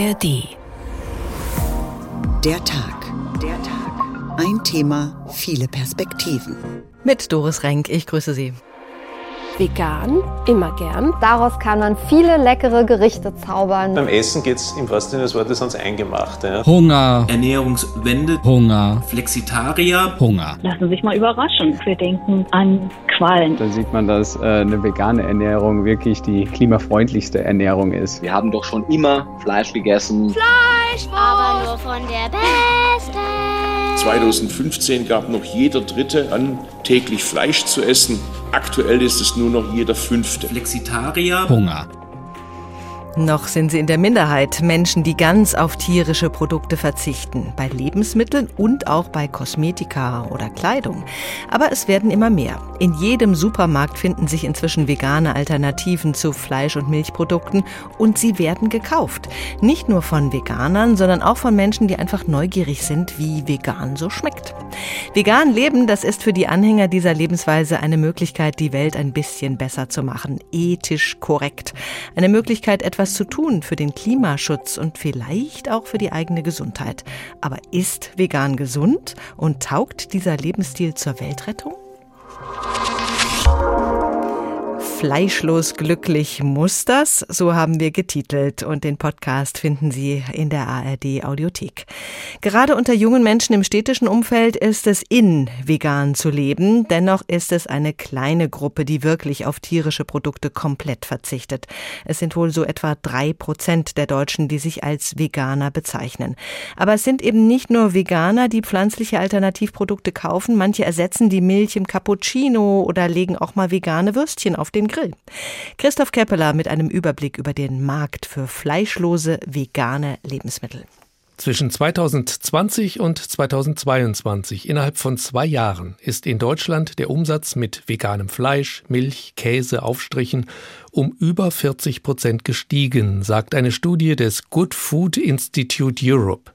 ARD. Der Tag. Der Tag. Ein Thema, viele Perspektiven. Mit Doris Renk, ich grüße Sie. Vegan, immer gern. Daraus kann man viele leckere Gerichte zaubern. Beim Essen geht es im wahrsten Sinne des Wortes ans Eingemachte. Ja. Hunger. Ernährungswende. Hunger. Flexitarier. Hunger. Lassen Sie sich mal überraschen. Wir denken an Quallen. Da sieht man, dass äh, eine vegane Ernährung wirklich die klimafreundlichste Ernährung ist. Wir haben doch schon immer Fleisch gegessen. Fleisch, aber nur von der besten. 2015 gab noch jeder Dritte an, täglich Fleisch zu essen. Aktuell ist es nur noch jeder Fünfte. Flexitarier. Hunger. Noch sind sie in der Minderheit, Menschen, die ganz auf tierische Produkte verzichten, bei Lebensmitteln und auch bei Kosmetika oder Kleidung. Aber es werden immer mehr. In jedem Supermarkt finden sich inzwischen vegane Alternativen zu Fleisch- und Milchprodukten und sie werden gekauft. Nicht nur von Veganern, sondern auch von Menschen, die einfach neugierig sind, wie vegan so schmeckt. Vegan leben, das ist für die Anhänger dieser Lebensweise eine Möglichkeit, die Welt ein bisschen besser zu machen, ethisch korrekt. Eine Möglichkeit, etwas etwas zu tun für den Klimaschutz und vielleicht auch für die eigene Gesundheit. Aber ist vegan gesund und taugt dieser Lebensstil zur Weltrettung? Fleischlos glücklich muss das, so haben wir getitelt und den Podcast finden Sie in der ARD Audiothek. Gerade unter jungen Menschen im städtischen Umfeld ist es in, vegan zu leben, dennoch ist es eine kleine Gruppe, die wirklich auf tierische Produkte komplett verzichtet. Es sind wohl so etwa drei Prozent der Deutschen, die sich als Veganer bezeichnen. Aber es sind eben nicht nur Veganer, die pflanzliche Alternativprodukte kaufen, manche ersetzen die Milch im Cappuccino oder legen auch mal vegane Würstchen auf den Grill. Christoph Keppeler mit einem Überblick über den Markt für fleischlose vegane Lebensmittel. Zwischen 2020 und 2022, innerhalb von zwei Jahren, ist in Deutschland der Umsatz mit veganem Fleisch, Milch, Käse, Aufstrichen um über 40 Prozent gestiegen, sagt eine Studie des Good Food Institute Europe.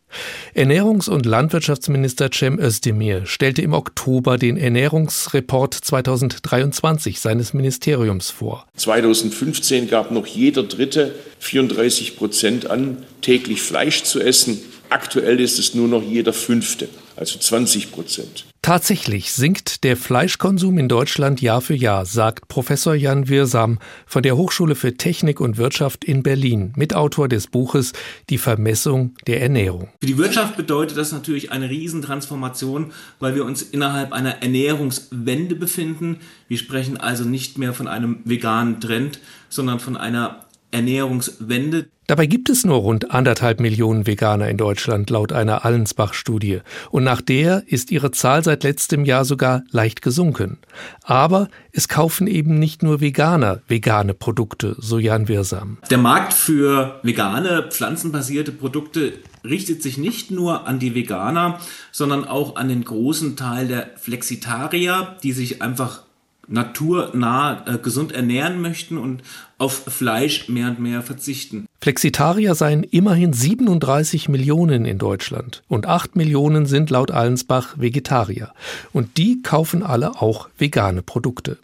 Ernährungs- und Landwirtschaftsminister Cem Özdemir stellte im Oktober den Ernährungsreport 2023 seines Ministeriums vor. 2015 gab noch jeder Dritte 34 Prozent an, täglich Fleisch zu essen. Aktuell ist es nur noch jeder Fünfte, also 20 Prozent. Tatsächlich sinkt der Fleischkonsum in Deutschland Jahr für Jahr, sagt Professor Jan Wirsam von der Hochschule für Technik und Wirtschaft in Berlin, Mitautor des Buches Die Vermessung der Ernährung. Für die Wirtschaft bedeutet das natürlich eine Riesentransformation, weil wir uns innerhalb einer Ernährungswende befinden. Wir sprechen also nicht mehr von einem veganen Trend, sondern von einer Ernährungswende. Dabei gibt es nur rund anderthalb Millionen Veganer in Deutschland laut einer Allensbach-Studie. Und nach der ist ihre Zahl seit letztem Jahr sogar leicht gesunken. Aber es kaufen eben nicht nur Veganer vegane Produkte, so Jan Wirsam. Der Markt für vegane, pflanzenbasierte Produkte richtet sich nicht nur an die Veganer, sondern auch an den großen Teil der Flexitarier, die sich einfach naturnah äh, gesund ernähren möchten und auf Fleisch mehr und mehr verzichten. Flexitarier seien immerhin 37 Millionen in Deutschland und 8 Millionen sind laut Allensbach Vegetarier. Und die kaufen alle auch vegane Produkte.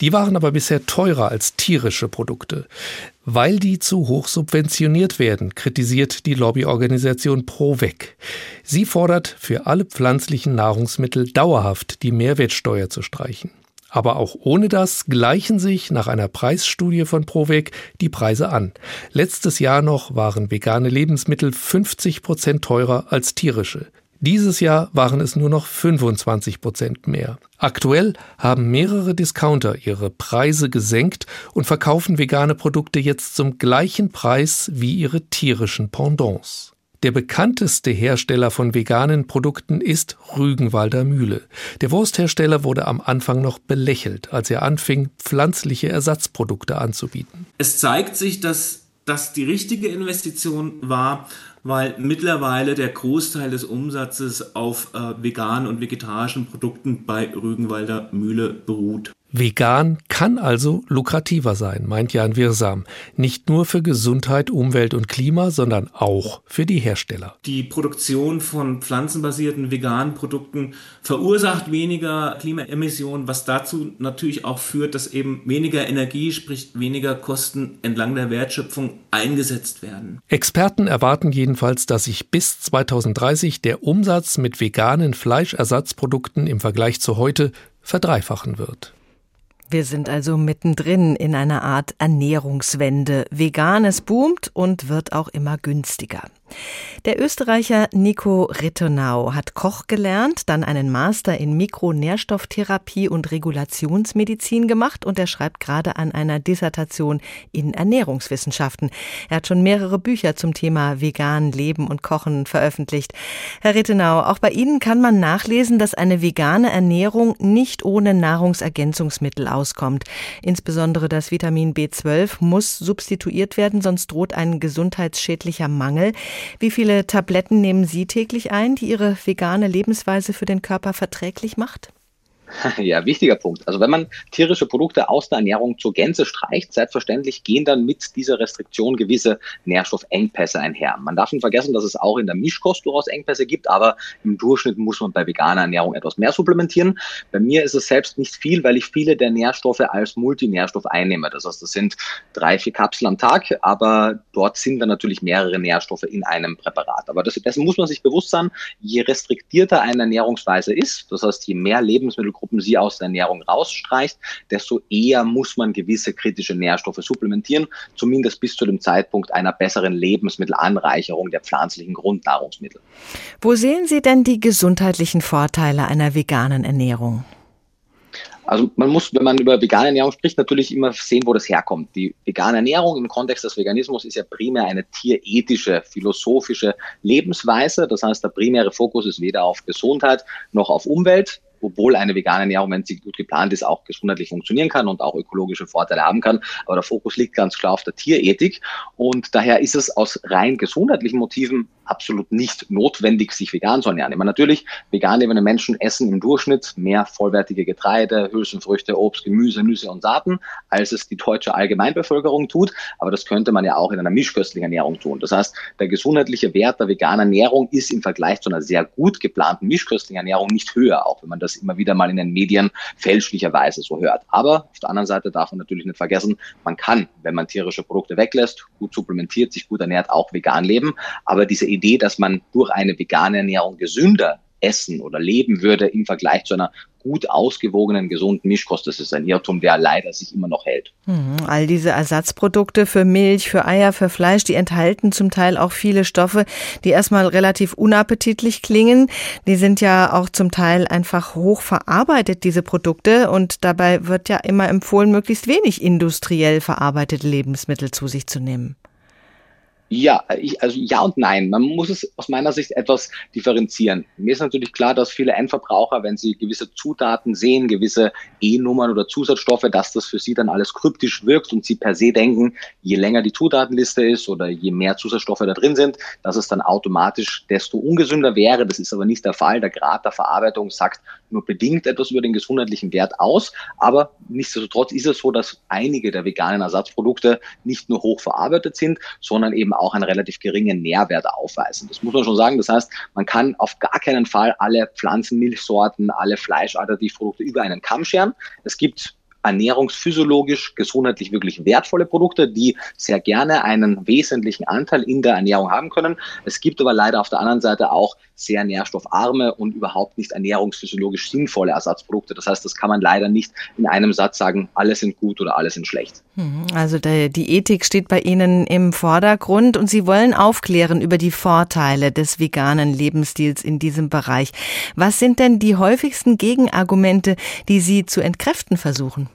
Die waren aber bisher teurer als tierische Produkte. Weil die zu hoch subventioniert werden, kritisiert die Lobbyorganisation ProVec. Sie fordert für alle pflanzlichen Nahrungsmittel dauerhaft die Mehrwertsteuer zu streichen. Aber auch ohne das gleichen sich nach einer Preisstudie von Provec die Preise an. Letztes Jahr noch waren vegane Lebensmittel 50 Prozent teurer als tierische. Dieses Jahr waren es nur noch 25 Prozent mehr. Aktuell haben mehrere Discounter ihre Preise gesenkt und verkaufen vegane Produkte jetzt zum gleichen Preis wie ihre tierischen Pendants. Der bekannteste Hersteller von veganen Produkten ist Rügenwalder Mühle. Der Wursthersteller wurde am Anfang noch belächelt, als er anfing, pflanzliche Ersatzprodukte anzubieten. Es zeigt sich, dass das die richtige Investition war, weil mittlerweile der Großteil des Umsatzes auf äh, veganen und vegetarischen Produkten bei Rügenwalder Mühle beruht. Vegan kann also lukrativer sein, meint Jan Wirsam. Nicht nur für Gesundheit, Umwelt und Klima, sondern auch für die Hersteller. Die Produktion von pflanzenbasierten veganen Produkten verursacht weniger Klimaemissionen, was dazu natürlich auch führt, dass eben weniger Energie, sprich weniger Kosten entlang der Wertschöpfung eingesetzt werden. Experten erwarten jedenfalls, dass sich bis 2030 der Umsatz mit veganen Fleischersatzprodukten im Vergleich zu heute verdreifachen wird. Wir sind also mittendrin in einer Art Ernährungswende. Veganes boomt und wird auch immer günstiger. Der Österreicher Nico Rittenau hat Koch gelernt, dann einen Master in Mikronährstofftherapie und Regulationsmedizin gemacht und er schreibt gerade an einer Dissertation in Ernährungswissenschaften. Er hat schon mehrere Bücher zum Thema vegan Leben und Kochen veröffentlicht. Herr Rittenau, auch bei Ihnen kann man nachlesen, dass eine vegane Ernährung nicht ohne Nahrungsergänzungsmittel auskommt. Insbesondere das Vitamin B12 muss substituiert werden, sonst droht ein gesundheitsschädlicher Mangel. Wie viele Tabletten nehmen Sie täglich ein, die Ihre vegane Lebensweise für den Körper verträglich macht? Ja, wichtiger Punkt. Also wenn man tierische Produkte aus der Ernährung zur Gänze streicht, selbstverständlich gehen dann mit dieser Restriktion gewisse Nährstoffengpässe einher. Man darf nicht vergessen, dass es auch in der Mischkost durchaus Engpässe gibt, aber im Durchschnitt muss man bei veganer Ernährung etwas mehr supplementieren. Bei mir ist es selbst nicht viel, weil ich viele der Nährstoffe als Multinährstoff einnehme. Das heißt, das sind drei, vier Kapseln am Tag, aber dort sind dann natürlich mehrere Nährstoffe in einem Präparat. Aber dessen muss man sich bewusst sein, je restriktierter eine Ernährungsweise ist, das heißt, je mehr Lebensmittel Gruppen sie aus der Ernährung rausstreicht, desto eher muss man gewisse kritische Nährstoffe supplementieren, zumindest bis zu dem Zeitpunkt einer besseren Lebensmittelanreicherung der pflanzlichen Grundnahrungsmittel. Wo sehen Sie denn die gesundheitlichen Vorteile einer veganen Ernährung? Also man muss, wenn man über vegane Ernährung spricht, natürlich immer sehen, wo das herkommt. Die vegane Ernährung im Kontext des Veganismus ist ja primär eine tierethische, philosophische Lebensweise. Das heißt, der primäre Fokus ist weder auf Gesundheit noch auf Umwelt obwohl eine vegane Ernährung, wenn sie gut geplant ist, auch gesundheitlich funktionieren kann und auch ökologische Vorteile haben kann. Aber der Fokus liegt ganz klar auf der Tierethik. Und daher ist es aus rein gesundheitlichen Motiven absolut nicht notwendig, sich vegan zu ernähren. Ich meine, natürlich, vegan lebende Menschen essen im Durchschnitt mehr vollwertige Getreide, Hülsenfrüchte, Obst, Gemüse, Nüsse und Saaten, als es die deutsche Allgemeinbevölkerung tut. Aber das könnte man ja auch in einer mischköstlichen Ernährung tun. Das heißt, der gesundheitliche Wert der veganen Ernährung ist im Vergleich zu einer sehr gut geplanten mischköstlichen Ernährung nicht höher, auch wenn man das immer wieder mal in den Medien fälschlicherweise so hört. Aber auf der anderen Seite darf man natürlich nicht vergessen, man kann, wenn man tierische Produkte weglässt, gut supplementiert, sich gut ernährt, auch vegan leben. Aber diese Idee, dass man durch eine vegane Ernährung gesünder essen oder leben würde im Vergleich zu einer gut ausgewogenen, gesunden Mischkost. Das ist ein Irrtum, der leider sich immer noch hält. Mhm. All diese Ersatzprodukte für Milch, für Eier, für Fleisch, die enthalten zum Teil auch viele Stoffe, die erstmal relativ unappetitlich klingen. Die sind ja auch zum Teil einfach hoch verarbeitet, diese Produkte. Und dabei wird ja immer empfohlen, möglichst wenig industriell verarbeitete Lebensmittel zu sich zu nehmen. Ja, ich, also ja und nein. Man muss es aus meiner Sicht etwas differenzieren. Mir ist natürlich klar, dass viele Endverbraucher, wenn sie gewisse Zutaten sehen, gewisse E-Nummern oder Zusatzstoffe, dass das für sie dann alles kryptisch wirkt und sie per se denken, je länger die Zutatenliste ist oder je mehr Zusatzstoffe da drin sind, dass es dann automatisch desto ungesünder wäre. Das ist aber nicht der Fall. Der Grad der Verarbeitung sagt nur bedingt etwas über den gesundheitlichen Wert aus. Aber nichtsdestotrotz ist es so, dass einige der veganen Ersatzprodukte nicht nur hoch verarbeitet sind, sondern eben auch einen relativ geringen Nährwert aufweisen. Das muss man schon sagen. Das heißt, man kann auf gar keinen Fall alle Pflanzenmilchsorten, alle Fleischalternativprodukte über einen Kamm scheren. Es gibt ernährungsphysiologisch, gesundheitlich wirklich wertvolle Produkte, die sehr gerne einen wesentlichen Anteil in der Ernährung haben können. Es gibt aber leider auf der anderen Seite auch sehr nährstoffarme und überhaupt nicht ernährungsphysiologisch sinnvolle Ersatzprodukte. Das heißt, das kann man leider nicht in einem Satz sagen, alle sind gut oder alle sind schlecht. Mhm. Also die Ethik steht bei Ihnen im Vordergrund und Sie wollen aufklären über die Vorteile des veganen Lebensstils in diesem Bereich. Was sind denn die häufigsten Gegenargumente, die Sie zu entkräften versuchen?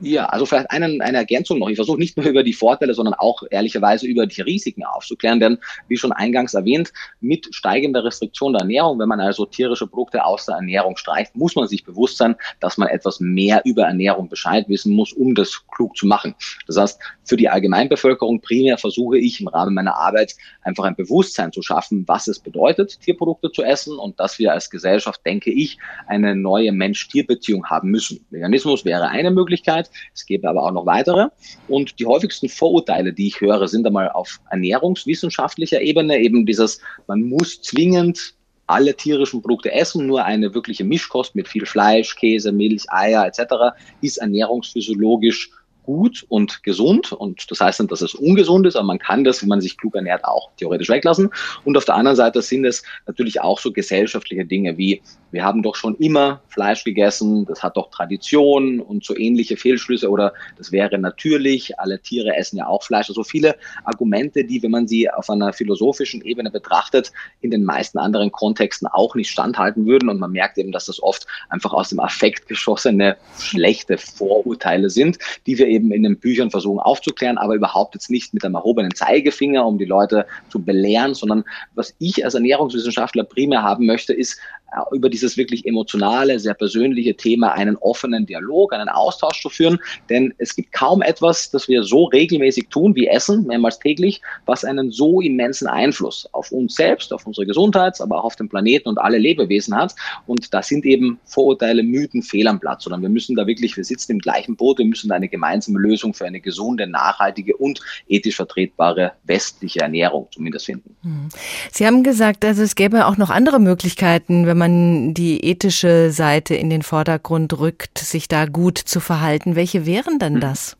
Ja, also vielleicht einen, eine Ergänzung noch. Ich versuche nicht nur über die Vorteile, sondern auch ehrlicherweise über die Risiken aufzuklären. Denn wie schon eingangs erwähnt, mit steigender Restriktion der Ernährung, wenn man also tierische Produkte aus der Ernährung streicht, muss man sich bewusst sein, dass man etwas mehr über Ernährung Bescheid wissen muss, um das klug zu machen. Das heißt, für die Allgemeinbevölkerung primär versuche ich im Rahmen meiner Arbeit einfach ein Bewusstsein zu schaffen, was es bedeutet, Tierprodukte zu essen und dass wir als Gesellschaft, denke ich, eine neue Mensch-Tier-Beziehung haben müssen. Veganismus wäre eine Möglichkeit. Möglichkeit. Es gäbe aber auch noch weitere. Und die häufigsten Vorurteile, die ich höre, sind einmal auf ernährungswissenschaftlicher Ebene eben dieses, man muss zwingend alle tierischen Produkte essen, nur eine wirkliche Mischkost mit viel Fleisch, Käse, Milch, Eier etc. ist ernährungsphysiologisch gut und gesund. Und das heißt nicht, dass es ungesund ist, aber man kann das, wenn man sich klug ernährt, auch theoretisch weglassen. Und auf der anderen Seite sind es natürlich auch so gesellschaftliche Dinge wie, wir haben doch schon immer Fleisch gegessen, das hat doch Tradition und so ähnliche Fehlschlüsse oder das wäre natürlich, alle Tiere essen ja auch Fleisch. Also viele Argumente, die, wenn man sie auf einer philosophischen Ebene betrachtet, in den meisten anderen Kontexten auch nicht standhalten würden. Und man merkt eben, dass das oft einfach aus dem Affekt geschossene schlechte Vorurteile sind, die wir eben in den Büchern versuchen aufzuklären, aber überhaupt jetzt nicht mit einem erhobenen Zeigefinger, um die Leute zu belehren, sondern was ich als Ernährungswissenschaftler primär haben möchte, ist über dieses wirklich emotionale, sehr persönliche Thema einen offenen Dialog, einen Austausch zu führen. Denn es gibt kaum etwas, das wir so regelmäßig tun wie Essen, mehrmals täglich, was einen so immensen Einfluss auf uns selbst, auf unsere Gesundheit, aber auch auf den Planeten und alle Lebewesen hat. Und da sind eben Vorurteile, Mythen fehl am Platz, sondern wir müssen da wirklich, wir sitzen im gleichen Boot, wir müssen da eine gemeinsame Lösung für eine gesunde, nachhaltige und ethisch vertretbare westliche Ernährung zumindest finden. Hm. Sie haben gesagt, also es gäbe auch noch andere Möglichkeiten, wenn man man die ethische Seite in den Vordergrund rückt, sich da gut zu verhalten. Welche wären denn hm. das?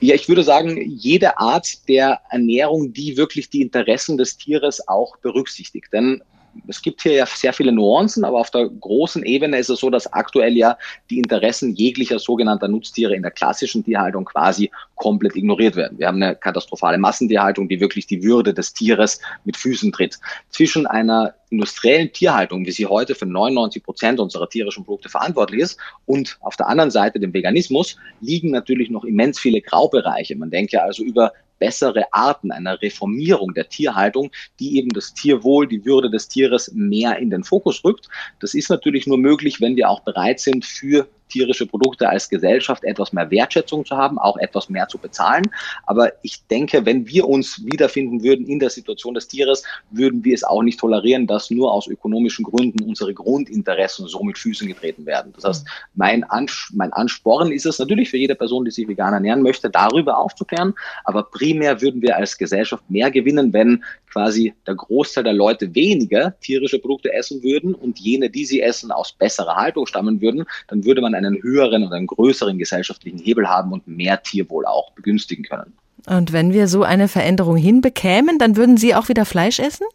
Ja, ich würde sagen, jede Art der Ernährung, die wirklich die Interessen des Tieres auch berücksichtigt. Denn es gibt hier ja sehr viele Nuancen, aber auf der großen Ebene ist es so, dass aktuell ja die Interessen jeglicher sogenannter Nutztiere in der klassischen Tierhaltung quasi komplett ignoriert werden. Wir haben eine katastrophale Massentierhaltung, die wirklich die Würde des Tieres mit Füßen tritt. Zwischen einer industriellen Tierhaltung, wie sie heute für 99 Prozent unserer tierischen Produkte verantwortlich ist, und auf der anderen Seite dem Veganismus, liegen natürlich noch immens viele Graubereiche. Man denkt ja also über bessere Arten einer Reformierung der Tierhaltung, die eben das Tierwohl, die Würde des Tieres mehr in den Fokus rückt. Das ist natürlich nur möglich, wenn wir auch bereit sind, für tierische Produkte als Gesellschaft etwas mehr Wertschätzung zu haben, auch etwas mehr zu bezahlen. Aber ich denke, wenn wir uns wiederfinden würden in der Situation des Tieres, würden wir es auch nicht tolerieren, dass nur aus ökonomischen Gründen unsere Grundinteressen so mit Füßen getreten werden. Das heißt, mein, Ans mein Ansporn ist es natürlich für jede Person, die sich vegan ernähren möchte, darüber aufzuklären. Aber primär würden wir als Gesellschaft mehr gewinnen, wenn quasi der Großteil der Leute weniger tierische Produkte essen würden und jene, die sie essen, aus besserer Haltung stammen würden, dann würde man einen höheren und einen größeren gesellschaftlichen Hebel haben und mehr Tierwohl auch begünstigen können. Und wenn wir so eine Veränderung hinbekämen, dann würden Sie auch wieder Fleisch essen?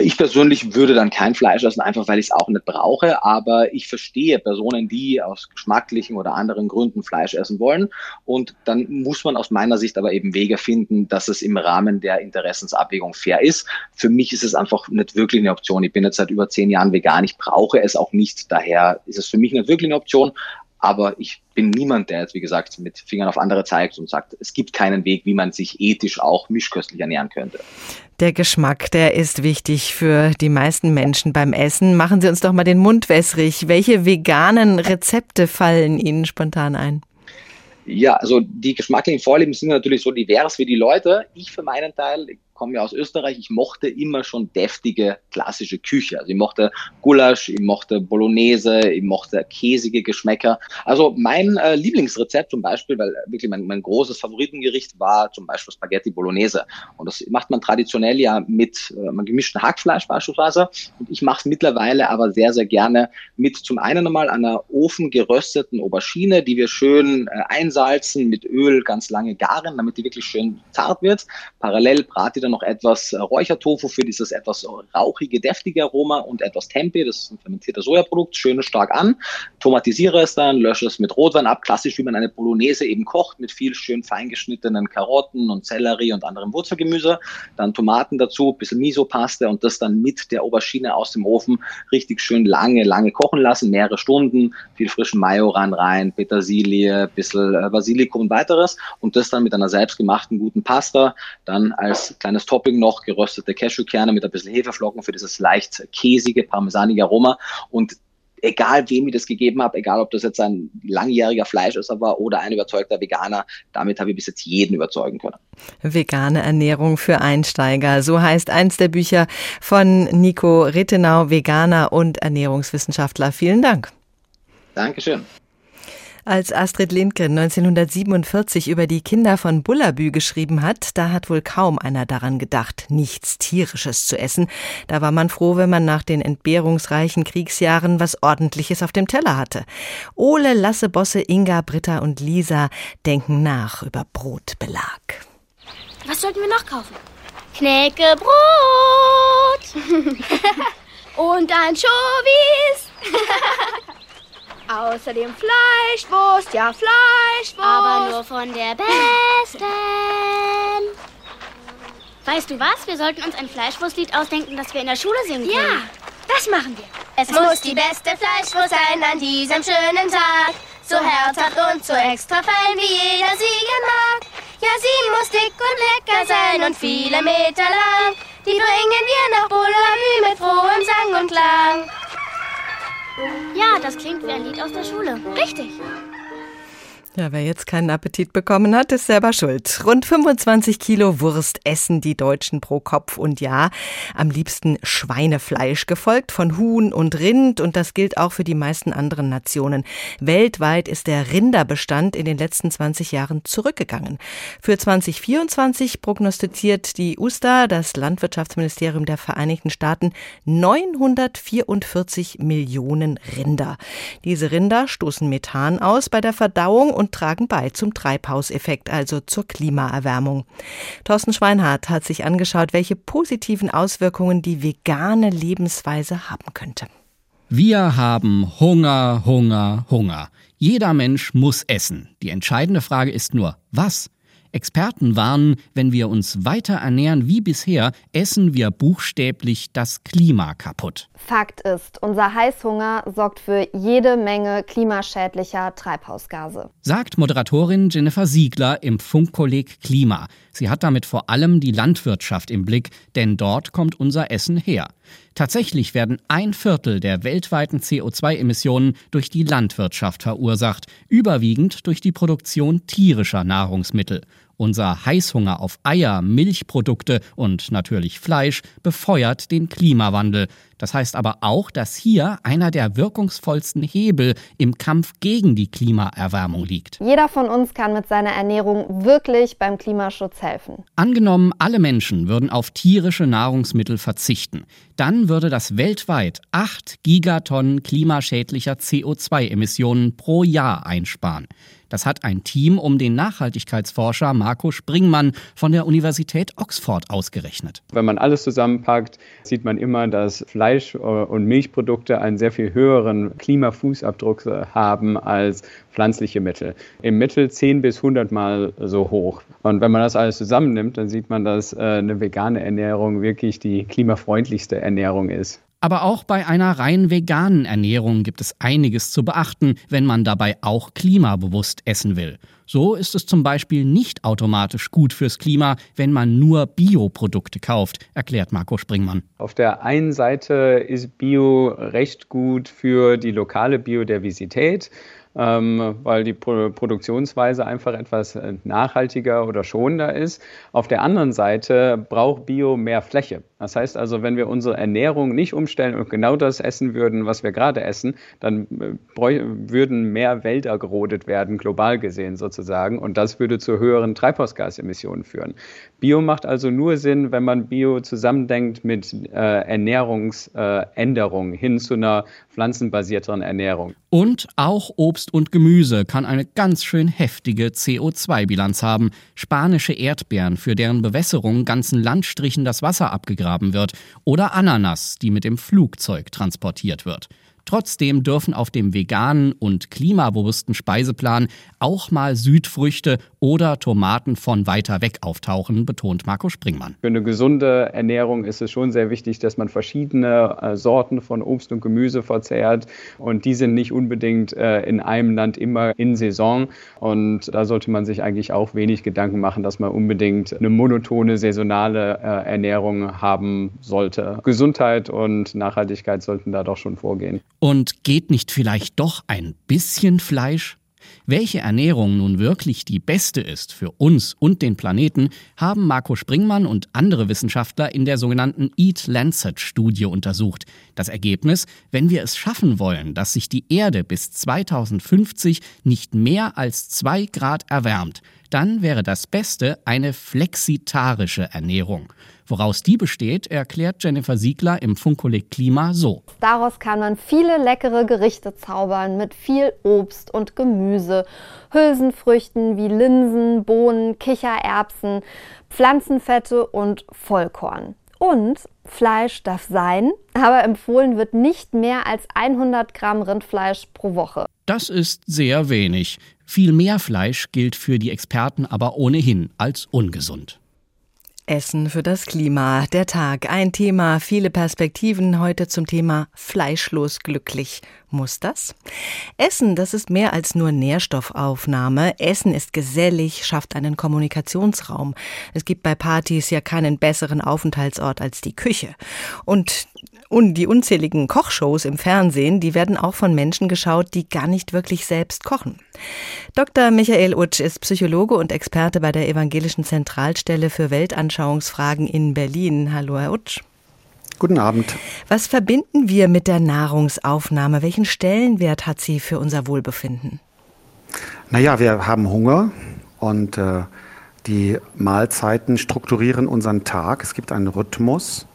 Ich persönlich würde dann kein Fleisch essen, einfach weil ich es auch nicht brauche. Aber ich verstehe Personen, die aus geschmacklichen oder anderen Gründen Fleisch essen wollen. Und dann muss man aus meiner Sicht aber eben Wege finden, dass es im Rahmen der Interessensabwägung fair ist. Für mich ist es einfach nicht wirklich eine Option. Ich bin jetzt seit über zehn Jahren vegan. Ich brauche es auch nicht. Daher ist es für mich nicht wirklich eine Option. Aber ich bin niemand, der jetzt, wie gesagt, mit Fingern auf andere zeigt und sagt, es gibt keinen Weg, wie man sich ethisch auch mischköstlich ernähren könnte. Der Geschmack, der ist wichtig für die meisten Menschen beim Essen. Machen Sie uns doch mal den Mund wässrig. Welche veganen Rezepte fallen Ihnen spontan ein? Ja, also die geschmacklichen Vorlieben sind natürlich so divers wie die Leute. Ich für meinen Teil komme ja aus Österreich, ich mochte immer schon deftige klassische Küche. Also ich mochte Gulasch, ich mochte Bolognese, ich mochte käsige Geschmäcker. Also mein äh, Lieblingsrezept zum Beispiel, weil wirklich mein, mein großes Favoritengericht war zum Beispiel Spaghetti Bolognese. Und das macht man traditionell ja mit äh, gemischten Hackfleisch beispielsweise. Und ich mache es mittlerweile aber sehr, sehr gerne mit zum einen einmal einer ofengerösteten Aubergine, die wir schön äh, einsalzen, mit Öl ganz lange garen, damit die wirklich schön zart wird. Parallel brate ich Seite noch etwas Räuchertofu für dieses etwas rauchige, deftige Aroma und etwas Tempeh, das ist ein fermentierter Sojaprodukt, schön stark an. Tomatisiere es dann, lösche es mit Rotwein ab, klassisch wie man eine Bolognese eben kocht, mit viel schön feingeschnittenen Karotten und Sellerie und anderem Wurzelgemüse. Dann Tomaten dazu, bisschen Miso-Paste und das dann mit der Aubergine aus dem Ofen richtig schön lange, lange kochen lassen, mehrere Stunden, viel frischen Majoran rein, Petersilie, bisschen äh, Basilikum und weiteres. Und das dann mit einer selbstgemachten guten Pasta, dann als kleines Topping noch geröstete Cashewkerne mit ein bisschen Hefeflocken für dieses leicht käsige, parmesanige Aroma und egal wem ich das gegeben habe, egal ob das jetzt ein langjähriger Fleischesser war oder ein überzeugter Veganer, damit habe ich bis jetzt jeden überzeugen können. Vegane Ernährung für Einsteiger, so heißt eins der Bücher von Nico Rittenau, Veganer und Ernährungswissenschaftler. Vielen Dank. Dankeschön. Als Astrid Lindgren 1947 über die Kinder von Bullabü geschrieben hat, da hat wohl kaum einer daran gedacht, nichts Tierisches zu essen. Da war man froh, wenn man nach den entbehrungsreichen Kriegsjahren was Ordentliches auf dem Teller hatte. Ole, Lasse, Bosse, Inga, Britta und Lisa denken nach über Brotbelag. Was sollten wir noch kaufen? Knäckebrot! Und ein Chovis! Außerdem Fleischwurst, ja Fleischwurst. Aber nur von der besten. Weißt du was? Wir sollten uns ein Fleischwurstlied ausdenken, das wir in der Schule singen können. Ja, das machen wir. Es muss die beste Fleischwurst sein an diesem schönen Tag. So herzhaft und so extra fein, wie jeder sie mag. Ja, sie muss dick und lecker sein und viele Meter lang. Die bringen wir nach Bullabü mit frohem Sang und Klang. Ja, das klingt wie ein Lied aus der Schule. Richtig. Ja, wer jetzt keinen Appetit bekommen hat, ist selber schuld. Rund 25 Kilo Wurst essen die Deutschen pro Kopf und Jahr. Am liebsten Schweinefleisch, gefolgt von Huhn und Rind. Und das gilt auch für die meisten anderen Nationen. Weltweit ist der Rinderbestand in den letzten 20 Jahren zurückgegangen. Für 2024 prognostiziert die USDA, das Landwirtschaftsministerium der Vereinigten Staaten, 944 Millionen Rinder. Diese Rinder stoßen Methan aus bei der Verdauung und und tragen bei zum Treibhauseffekt, also zur Klimaerwärmung. Thorsten Schweinhardt hat sich angeschaut, welche positiven Auswirkungen die vegane Lebensweise haben könnte. Wir haben Hunger, Hunger, Hunger. Jeder Mensch muss essen. Die entscheidende Frage ist nur, was? Experten warnen, wenn wir uns weiter ernähren wie bisher, essen wir buchstäblich das Klima kaputt. Fakt ist, unser Heißhunger sorgt für jede Menge klimaschädlicher Treibhausgase. Sagt Moderatorin Jennifer Siegler im Funkkolleg Klima. Sie hat damit vor allem die Landwirtschaft im Blick, denn dort kommt unser Essen her. Tatsächlich werden ein Viertel der weltweiten CO2-Emissionen durch die Landwirtschaft verursacht, überwiegend durch die Produktion tierischer Nahrungsmittel. Unser Heißhunger auf Eier, Milchprodukte und natürlich Fleisch befeuert den Klimawandel. Das heißt aber auch, dass hier einer der wirkungsvollsten Hebel im Kampf gegen die Klimaerwärmung liegt. Jeder von uns kann mit seiner Ernährung wirklich beim Klimaschutz helfen. Angenommen, alle Menschen würden auf tierische Nahrungsmittel verzichten, dann würde das weltweit 8 Gigatonnen klimaschädlicher CO2-Emissionen pro Jahr einsparen. Das hat ein Team um den Nachhaltigkeitsforscher Marco Springmann von der Universität Oxford ausgerechnet. Wenn man alles zusammenpackt, sieht man immer, dass Fleisch- und Milchprodukte einen sehr viel höheren Klimafußabdruck haben als pflanzliche Mittel. Im Mittel 10 bis 100 Mal so hoch. Und wenn man das alles zusammennimmt, dann sieht man, dass äh, eine vegane Ernährung wirklich die klimafreundlichste Ernährung ist. Aber auch bei einer rein veganen Ernährung gibt es einiges zu beachten, wenn man dabei auch klimabewusst essen will. So ist es zum Beispiel nicht automatisch gut fürs Klima, wenn man nur Bioprodukte kauft, erklärt Marco Springmann. Auf der einen Seite ist Bio recht gut für die lokale Biodiversität ähm, weil die Pro Produktionsweise einfach etwas äh, nachhaltiger oder schonender ist. Auf der anderen Seite braucht Bio mehr Fläche. Das heißt also, wenn wir unsere Ernährung nicht umstellen und genau das essen würden, was wir gerade essen, dann äh, würden mehr Wälder gerodet werden, global gesehen sozusagen. Und das würde zu höheren Treibhausgasemissionen führen. Bio macht also nur Sinn, wenn man Bio zusammendenkt mit äh, Ernährungsänderungen äh, hin zu einer pflanzenbasierteren Ernährung. Und auch Obst und Gemüse kann eine ganz schön heftige CO2-Bilanz haben. Spanische Erdbeeren, für deren Bewässerung ganzen Landstrichen das Wasser abgegraben wird. Oder Ananas, die mit dem Flugzeug transportiert wird. Trotzdem dürfen auf dem veganen und klimabewussten Speiseplan auch mal Südfrüchte oder Tomaten von weiter weg auftauchen, betont Marco Springmann. Für eine gesunde Ernährung ist es schon sehr wichtig, dass man verschiedene äh, Sorten von Obst und Gemüse verzehrt und die sind nicht unbedingt äh, in einem Land immer in Saison und da sollte man sich eigentlich auch wenig Gedanken machen, dass man unbedingt eine monotone saisonale äh, Ernährung haben sollte. Gesundheit und Nachhaltigkeit sollten da doch schon vorgehen. Und geht nicht vielleicht doch ein bisschen Fleisch? Welche Ernährung nun wirklich die beste ist für uns und den Planeten, haben Marco Springmann und andere Wissenschaftler in der sogenannten Eat Lancet Studie untersucht. Das Ergebnis, wenn wir es schaffen wollen, dass sich die Erde bis 2050 nicht mehr als zwei Grad erwärmt, dann wäre das Beste eine flexitarische Ernährung. Woraus die besteht, erklärt Jennifer Siegler im Funkkolleg Klima so. Daraus kann man viele leckere Gerichte zaubern mit viel Obst und Gemüse, Hülsenfrüchten wie Linsen, Bohnen, Kichererbsen, Pflanzenfette und Vollkorn. Und Fleisch darf sein, aber empfohlen wird nicht mehr als 100 Gramm Rindfleisch pro Woche. Das ist sehr wenig. Viel mehr Fleisch gilt für die Experten aber ohnehin als ungesund. Essen für das Klima. Der Tag. Ein Thema, viele Perspektiven heute zum Thema fleischlos glücklich. Muss das? Essen, das ist mehr als nur Nährstoffaufnahme. Essen ist gesellig, schafft einen Kommunikationsraum. Es gibt bei Partys ja keinen besseren Aufenthaltsort als die Küche. Und und die unzähligen Kochshows im Fernsehen, die werden auch von Menschen geschaut, die gar nicht wirklich selbst kochen. Dr. Michael Utsch ist Psychologe und Experte bei der Evangelischen Zentralstelle für Weltanschauungsfragen in Berlin. Hallo, Herr Utsch. Guten Abend. Was verbinden wir mit der Nahrungsaufnahme? Welchen Stellenwert hat sie für unser Wohlbefinden? Naja, wir haben Hunger und äh, die Mahlzeiten strukturieren unseren Tag. Es gibt einen Rhythmus.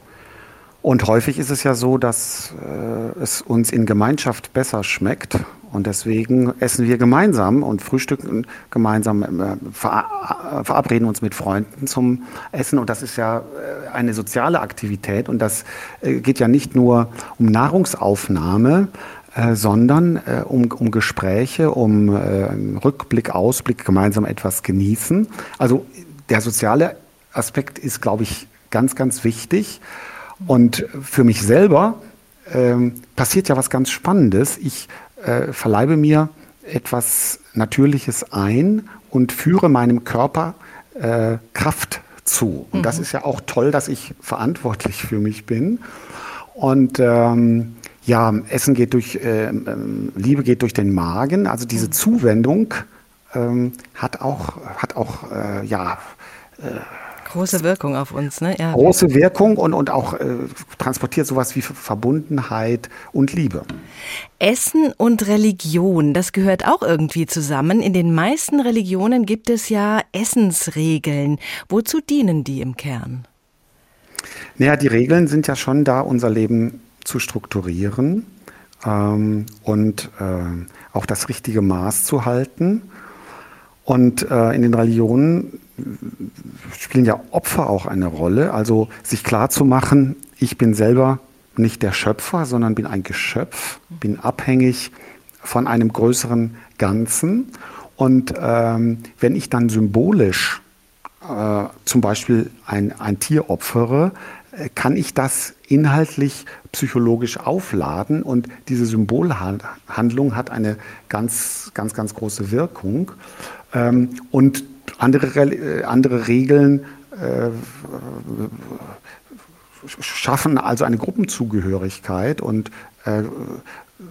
Und häufig ist es ja so, dass äh, es uns in Gemeinschaft besser schmeckt. Und deswegen essen wir gemeinsam und frühstücken gemeinsam, äh, verabreden uns mit Freunden zum Essen. Und das ist ja äh, eine soziale Aktivität. Und das äh, geht ja nicht nur um Nahrungsaufnahme, äh, sondern äh, um, um Gespräche, um Rückblick, Ausblick, gemeinsam etwas genießen. Also der soziale Aspekt ist, glaube ich, ganz, ganz wichtig. Und für mich selber ähm, passiert ja was ganz Spannendes. Ich äh, verleibe mir etwas Natürliches ein und führe meinem Körper äh, Kraft zu. Und mhm. das ist ja auch toll, dass ich verantwortlich für mich bin. Und ähm, ja, Essen geht durch, äh, Liebe geht durch den Magen. Also diese mhm. Zuwendung ähm, hat auch, hat auch äh, ja, äh, Große Wirkung auf uns, ne? Ja. Große Wirkung und, und auch äh, transportiert sowas wie Verbundenheit und Liebe. Essen und Religion, das gehört auch irgendwie zusammen. In den meisten Religionen gibt es ja Essensregeln. Wozu dienen die im Kern? Naja, die Regeln sind ja schon da, unser Leben zu strukturieren ähm, und äh, auch das richtige Maß zu halten. Und äh, in den Religionen spielen ja Opfer auch eine Rolle. Also sich klar zu machen, ich bin selber nicht der Schöpfer, sondern bin ein Geschöpf, bin abhängig von einem größeren Ganzen. Und ähm, wenn ich dann symbolisch äh, zum Beispiel ein, ein Tier opfere, äh, kann ich das inhaltlich psychologisch aufladen und diese Symbolhandlung hat eine ganz, ganz, ganz große Wirkung. Ähm, und andere, äh, andere Regeln äh, schaffen also eine Gruppenzugehörigkeit und äh,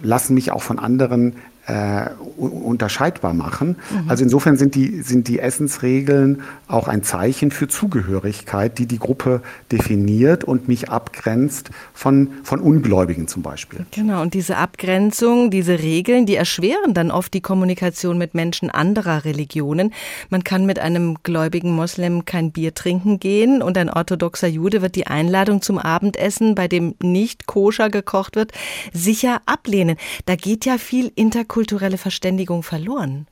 lassen mich auch von anderen äh, unterscheidbar machen. Mhm. Also insofern sind die, sind die Essensregeln auch ein Zeichen für Zugehörigkeit, die die Gruppe definiert und mich abgrenzt von, von Ungläubigen zum Beispiel. Genau, und diese Abgrenzung, diese Regeln, die erschweren dann oft die Kommunikation mit Menschen anderer Religionen. Man kann mit einem gläubigen Moslem kein Bier trinken gehen und ein orthodoxer Jude wird die Einladung zum Abendessen, bei dem nicht koscher gekocht wird, sicher ablehnen. Da geht ja viel Interkultur interkulturelle Verständigung verloren?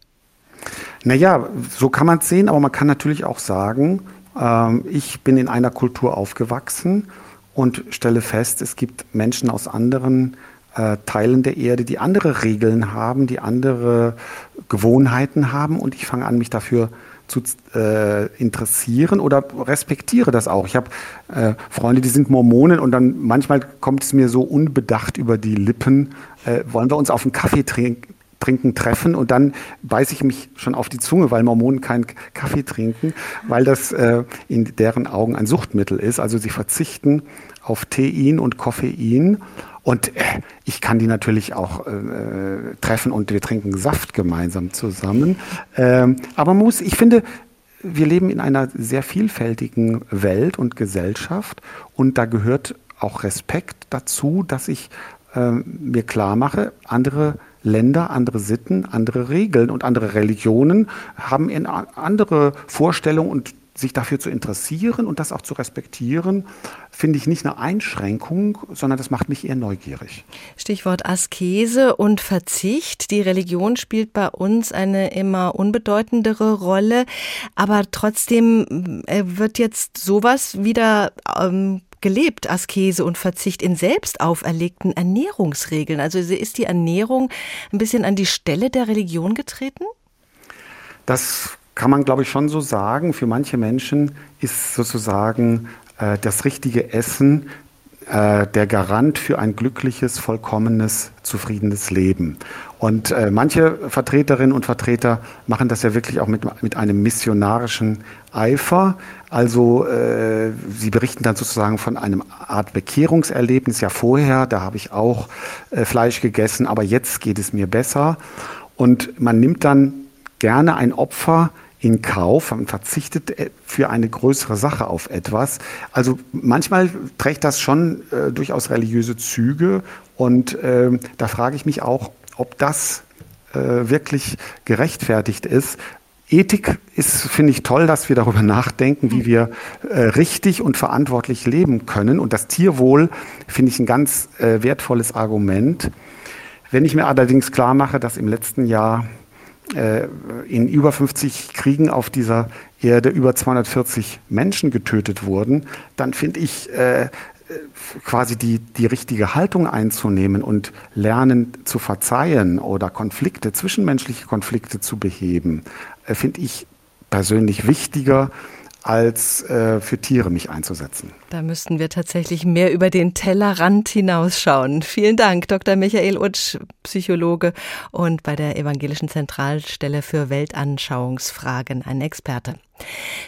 Naja, so kann man es sehen, aber man kann natürlich auch sagen, ähm, ich bin in einer Kultur aufgewachsen und stelle fest, es gibt Menschen aus anderen äh, Teilen der Erde, die andere Regeln haben, die andere Gewohnheiten haben und ich fange an, mich dafür zu äh, interessieren oder respektiere das auch. Ich habe äh, Freunde, die sind Mormonen und dann manchmal kommt es mir so unbedacht über die Lippen, äh, wollen wir uns auf einen Kaffee trinken? trinken treffen und dann beiße ich mich schon auf die Zunge, weil Mormonen keinen Kaffee trinken, weil das äh, in deren Augen ein Suchtmittel ist. Also sie verzichten auf Tein und Koffein und äh, ich kann die natürlich auch äh, treffen und wir trinken Saft gemeinsam zusammen. Ähm, aber muss, ich finde, wir leben in einer sehr vielfältigen Welt und Gesellschaft und da gehört auch Respekt dazu, dass ich äh, mir klar mache, andere Länder, andere Sitten, andere Regeln und andere Religionen haben andere Vorstellungen und sich dafür zu interessieren und das auch zu respektieren, finde ich nicht eine Einschränkung, sondern das macht mich eher neugierig. Stichwort Askese und Verzicht. Die Religion spielt bei uns eine immer unbedeutendere Rolle, aber trotzdem äh, wird jetzt sowas wieder ähm, gelebt, Askese und Verzicht in selbst auferlegten Ernährungsregeln. Also ist die Ernährung ein bisschen an die Stelle der Religion getreten? Das kann man, glaube ich, schon so sagen. Für manche Menschen ist sozusagen äh, das richtige Essen äh, der Garant für ein glückliches, vollkommenes, zufriedenes Leben. Und äh, manche Vertreterinnen und Vertreter machen das ja wirklich auch mit, mit einem missionarischen Eifer. Also äh, sie berichten dann sozusagen von einem Art Bekehrungserlebnis. Ja, vorher, da habe ich auch äh, Fleisch gegessen, aber jetzt geht es mir besser. Und man nimmt dann gerne ein Opfer in Kauf und verzichtet äh, für eine größere Sache auf etwas. Also manchmal trägt das schon äh, durchaus religiöse Züge und äh, da frage ich mich auch, ob das äh, wirklich gerechtfertigt ist. Ethik ist, finde ich, toll, dass wir darüber nachdenken, wie wir äh, richtig und verantwortlich leben können. Und das Tierwohl finde ich ein ganz äh, wertvolles Argument. Wenn ich mir allerdings klar mache, dass im letzten Jahr in über 50 Kriegen auf dieser Erde über 240 Menschen getötet wurden, dann finde ich äh, quasi die, die richtige Haltung einzunehmen und lernen zu verzeihen oder Konflikte, zwischenmenschliche Konflikte zu beheben, äh, finde ich persönlich wichtiger als äh, für Tiere mich einzusetzen. Da müssten wir tatsächlich mehr über den Tellerrand hinausschauen. Vielen Dank, Dr. Michael Utsch, Psychologe und bei der Evangelischen Zentralstelle für Weltanschauungsfragen ein Experte.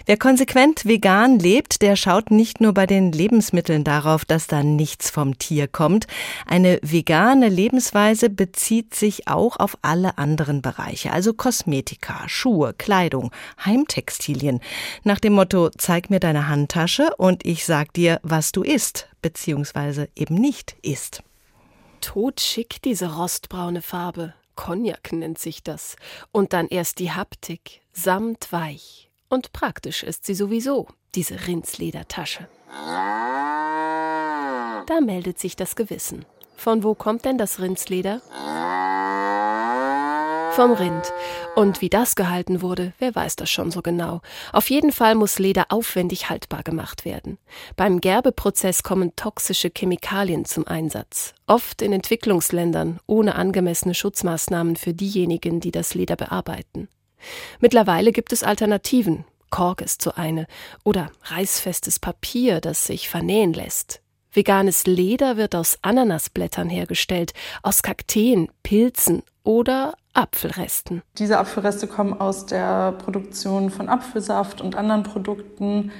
Wer konsequent vegan lebt, der schaut nicht nur bei den Lebensmitteln darauf, dass da nichts vom Tier kommt. Eine vegane Lebensweise bezieht sich auch auf alle anderen Bereiche, also Kosmetika, Schuhe, Kleidung, Heimtextilien. Nach dem Motto, zeig mir deine Handtasche und ich sag dir, was du isst, beziehungsweise eben nicht isst. Totschick, diese rostbraune Farbe. Cognac nennt sich das. Und dann erst die Haptik. Samt weich. Und praktisch ist sie sowieso, diese Rindsledertasche. Da meldet sich das Gewissen. Von wo kommt denn das Rindsleder? Vom Rind. Und wie das gehalten wurde, wer weiß das schon so genau. Auf jeden Fall muss Leder aufwendig haltbar gemacht werden. Beim Gerbeprozess kommen toxische Chemikalien zum Einsatz. Oft in Entwicklungsländern, ohne angemessene Schutzmaßnahmen für diejenigen, die das Leder bearbeiten. Mittlerweile gibt es Alternativen. Kork ist so eine. Oder reißfestes Papier, das sich vernähen lässt. Veganes Leder wird aus Ananasblättern hergestellt, aus Kakteen, Pilzen oder Apfelresten. Diese Apfelreste kommen aus der Produktion von Apfelsaft und anderen Produkten.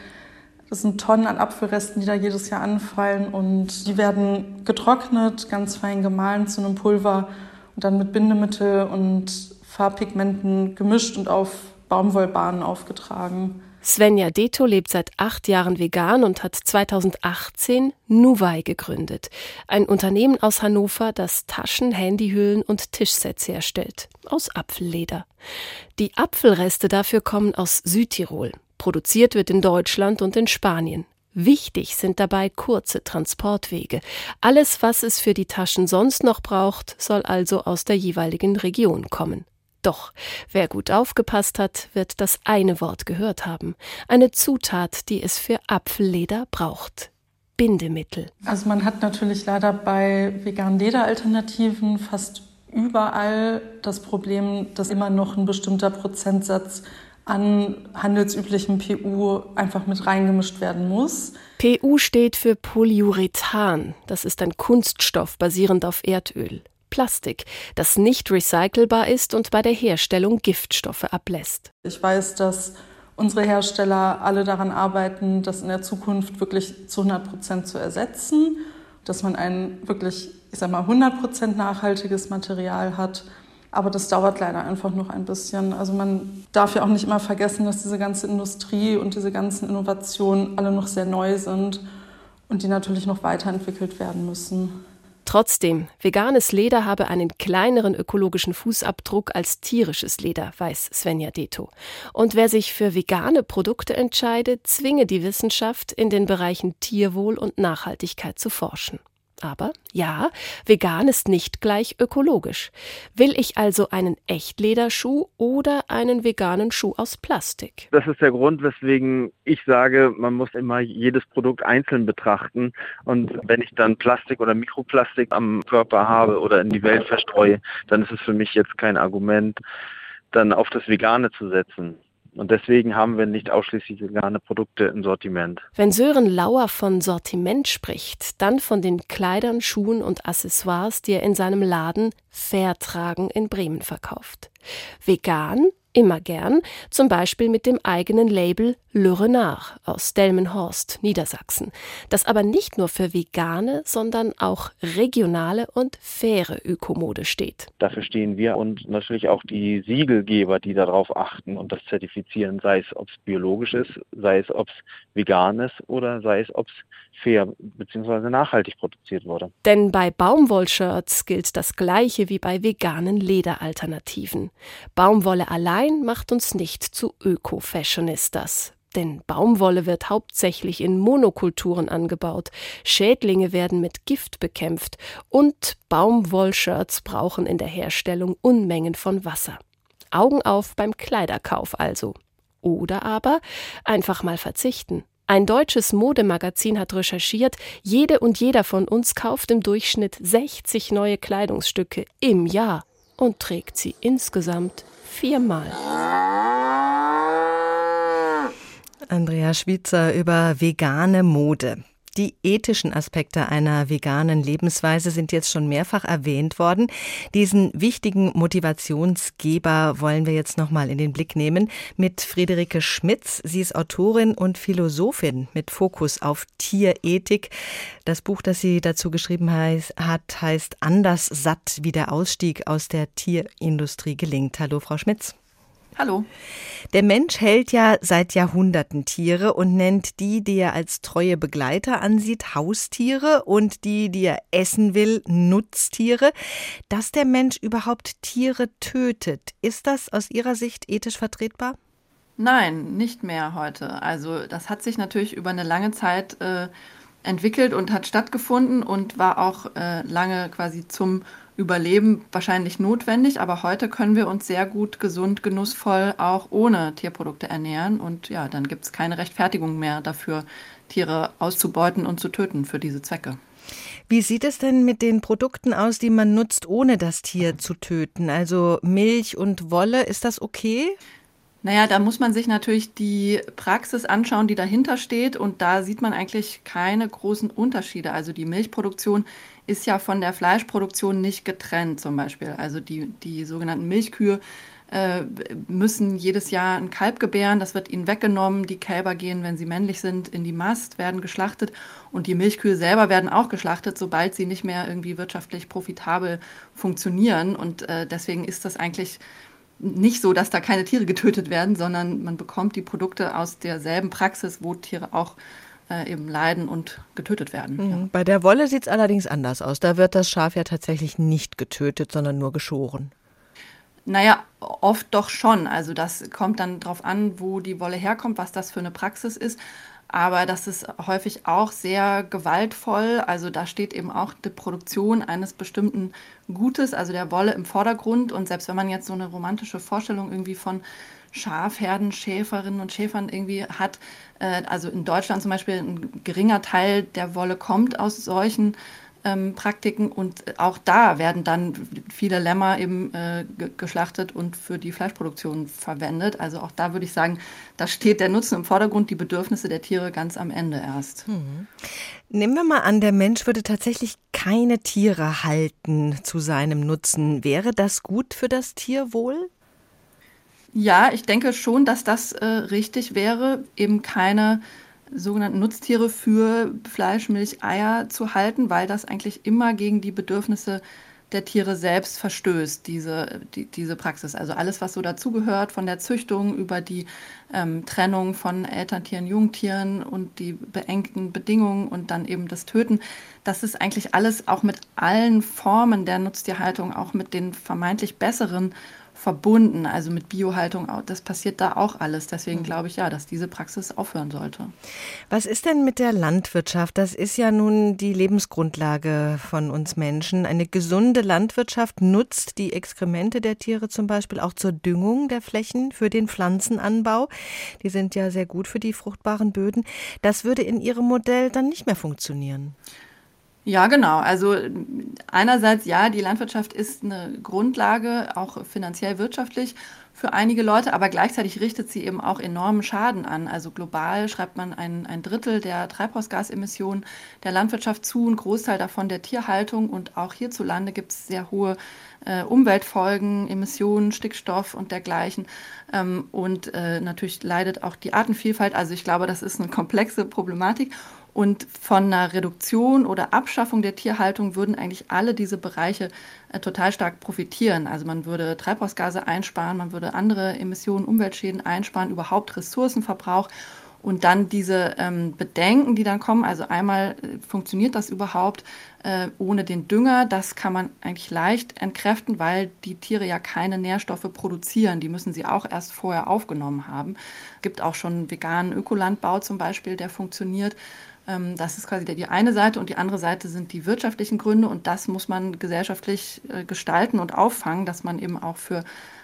Das sind Tonnen an Apfelresten, die da jedes Jahr anfallen und die werden getrocknet, ganz fein gemahlen zu einem Pulver und dann mit Bindemittel und Farbpigmenten gemischt und auf Baumwollbahnen aufgetragen. Svenja Deto lebt seit acht Jahren vegan und hat 2018 Nuvai gegründet. Ein Unternehmen aus Hannover, das Taschen, Handyhüllen und Tischsets herstellt. Aus Apfelleder. Die Apfelreste dafür kommen aus Südtirol. Produziert wird in Deutschland und in Spanien. Wichtig sind dabei kurze Transportwege. Alles, was es für die Taschen sonst noch braucht, soll also aus der jeweiligen Region kommen. Doch wer gut aufgepasst hat, wird das eine Wort gehört haben. Eine Zutat, die es für Apfelleder braucht. Bindemittel. Also man hat natürlich leider bei veganen Lederalternativen fast überall das Problem, dass immer noch ein bestimmter Prozentsatz an handelsüblichem PU einfach mit reingemischt werden muss. PU steht für Polyurethan. Das ist ein Kunststoff basierend auf Erdöl. Plastik, das nicht recycelbar ist und bei der Herstellung Giftstoffe ablässt. Ich weiß, dass unsere Hersteller alle daran arbeiten, das in der Zukunft wirklich zu 100 Prozent zu ersetzen, dass man ein wirklich, ich sag mal, 100 Prozent nachhaltiges Material hat. Aber das dauert leider einfach noch ein bisschen. Also man darf ja auch nicht immer vergessen, dass diese ganze Industrie und diese ganzen Innovationen alle noch sehr neu sind und die natürlich noch weiterentwickelt werden müssen. Trotzdem, veganes Leder habe einen kleineren ökologischen Fußabdruck als tierisches Leder, weiß Svenja Deto. Und wer sich für vegane Produkte entscheidet, zwinge die Wissenschaft, in den Bereichen Tierwohl und Nachhaltigkeit zu forschen. Aber ja, vegan ist nicht gleich ökologisch. Will ich also einen Echtlederschuh oder einen veganen Schuh aus Plastik? Das ist der Grund, weswegen ich sage, man muss immer jedes Produkt einzeln betrachten. Und wenn ich dann Plastik oder Mikroplastik am Körper habe oder in die Welt verstreue, dann ist es für mich jetzt kein Argument, dann auf das Vegane zu setzen. Und deswegen haben wir nicht ausschließlich vegane Produkte im Sortiment. Wenn Sören Lauer von Sortiment spricht, dann von den Kleidern, Schuhen und Accessoires, die er in seinem Laden Fairtragen in Bremen verkauft. Vegan immer gern, zum Beispiel mit dem eigenen Label Le Renard aus Delmenhorst, Niedersachsen, das aber nicht nur für vegane, sondern auch regionale und faire Ökomode steht. Dafür stehen wir und natürlich auch die Siegelgeber, die darauf achten und das zertifizieren, sei es ob es biologisch ist, sei es ob es vegan ist oder sei es ob es fair bzw. nachhaltig produziert wurde. Denn bei Baumwollshirts gilt das gleiche wie bei veganen Lederalternativen. Baumwolle allein macht uns nicht zu Öko-Fashionistas. Denn Baumwolle wird hauptsächlich in Monokulturen angebaut, Schädlinge werden mit Gift bekämpft und Baumwollshirts brauchen in der Herstellung Unmengen von Wasser. Augen auf beim Kleiderkauf also. Oder aber einfach mal verzichten. Ein deutsches Modemagazin hat recherchiert, jede und jeder von uns kauft im Durchschnitt 60 neue Kleidungsstücke im Jahr und trägt sie insgesamt viermal. Andrea Schwitzer über vegane Mode. Die ethischen Aspekte einer veganen Lebensweise sind jetzt schon mehrfach erwähnt worden. Diesen wichtigen Motivationsgeber wollen wir jetzt nochmal in den Blick nehmen mit Friederike Schmitz. Sie ist Autorin und Philosophin mit Fokus auf Tierethik. Das Buch, das sie dazu geschrieben hat, heißt Anders satt, wie der Ausstieg aus der Tierindustrie gelingt. Hallo, Frau Schmitz. Hallo. Der Mensch hält ja seit Jahrhunderten Tiere und nennt die, die er als treue Begleiter ansieht, Haustiere und die, die er essen will, Nutztiere. Dass der Mensch überhaupt Tiere tötet, ist das aus Ihrer Sicht ethisch vertretbar? Nein, nicht mehr heute. Also das hat sich natürlich über eine lange Zeit äh, entwickelt und hat stattgefunden und war auch äh, lange quasi zum Überleben wahrscheinlich notwendig, aber heute können wir uns sehr gut, gesund, genussvoll auch ohne Tierprodukte ernähren. Und ja, dann gibt es keine Rechtfertigung mehr dafür, Tiere auszubeuten und zu töten für diese Zwecke. Wie sieht es denn mit den Produkten aus, die man nutzt, ohne das Tier zu töten? Also Milch und Wolle, ist das okay? Naja, da muss man sich natürlich die Praxis anschauen, die dahinter steht. Und da sieht man eigentlich keine großen Unterschiede. Also die Milchproduktion ist ja von der Fleischproduktion nicht getrennt zum Beispiel. Also die, die sogenannten Milchkühe äh, müssen jedes Jahr ein Kalb gebären. Das wird ihnen weggenommen. Die Kälber gehen, wenn sie männlich sind, in die Mast, werden geschlachtet. Und die Milchkühe selber werden auch geschlachtet, sobald sie nicht mehr irgendwie wirtschaftlich profitabel funktionieren. Und äh, deswegen ist das eigentlich nicht so, dass da keine Tiere getötet werden, sondern man bekommt die Produkte aus derselben Praxis, wo Tiere auch äh, eben leiden und getötet werden. Mhm. Ja. Bei der Wolle sieht es allerdings anders aus. Da wird das Schaf ja tatsächlich nicht getötet, sondern nur geschoren. Naja, oft doch schon. Also das kommt dann darauf an, wo die Wolle herkommt, was das für eine Praxis ist. Aber das ist häufig auch sehr gewaltvoll. Also da steht eben auch die Produktion eines bestimmten Gutes, also der Wolle im Vordergrund. Und selbst wenn man jetzt so eine romantische Vorstellung irgendwie von Schafherden, Schäferinnen und Schäfern irgendwie hat, äh, also in Deutschland zum Beispiel ein geringer Teil der Wolle kommt aus solchen ähm, Praktiken und auch da werden dann viele Lämmer eben äh, geschlachtet und für die Fleischproduktion verwendet. Also auch da würde ich sagen, da steht der Nutzen im Vordergrund, die Bedürfnisse der Tiere ganz am Ende erst. Mhm. Nehmen wir mal an, der Mensch würde tatsächlich keine Tiere halten zu seinem Nutzen. Wäre das gut für das Tierwohl? Ja, ich denke schon, dass das äh, richtig wäre, eben keine sogenannten Nutztiere für Fleisch, Milch, Eier zu halten, weil das eigentlich immer gegen die Bedürfnisse der Tiere selbst verstößt, diese, die, diese Praxis. Also alles, was so dazugehört, von der Züchtung über die ähm, Trennung von Elterntieren, Jungtieren und die beengten Bedingungen und dann eben das Töten, das ist eigentlich alles auch mit allen Formen der Nutztierhaltung, auch mit den vermeintlich besseren verbunden, also mit Biohaltung, das passiert da auch alles. Deswegen mhm. glaube ich ja, dass diese Praxis aufhören sollte. Was ist denn mit der Landwirtschaft? Das ist ja nun die Lebensgrundlage von uns Menschen. Eine gesunde Landwirtschaft nutzt die Exkremente der Tiere zum Beispiel auch zur Düngung der Flächen für den Pflanzenanbau. Die sind ja sehr gut für die fruchtbaren Böden. Das würde in Ihrem Modell dann nicht mehr funktionieren. Ja, genau. Also einerseits ja, die Landwirtschaft ist eine Grundlage, auch finanziell wirtschaftlich für einige Leute, aber gleichzeitig richtet sie eben auch enormen Schaden an. Also global schreibt man ein, ein Drittel der Treibhausgasemissionen der Landwirtschaft zu, ein Großteil davon der Tierhaltung und auch hierzulande gibt es sehr hohe äh, Umweltfolgen, Emissionen, Stickstoff und dergleichen. Ähm, und äh, natürlich leidet auch die Artenvielfalt. Also ich glaube, das ist eine komplexe Problematik. Und von einer Reduktion oder Abschaffung der Tierhaltung würden eigentlich alle diese Bereiche äh, total stark profitieren. Also man würde Treibhausgase einsparen, man würde andere Emissionen, Umweltschäden einsparen, überhaupt Ressourcenverbrauch. Und dann diese ähm, Bedenken, die dann kommen, also einmal äh, funktioniert das überhaupt äh, ohne den Dünger, das kann man eigentlich leicht entkräften, weil die Tiere ja keine Nährstoffe produzieren. Die müssen sie auch erst vorher aufgenommen haben. Es gibt auch schon veganen Ökolandbau zum Beispiel, der funktioniert. Ähm, das ist quasi die eine Seite und die andere Seite sind die wirtschaftlichen Gründe und das muss man gesellschaftlich äh, gestalten und auffangen, dass man eben auch für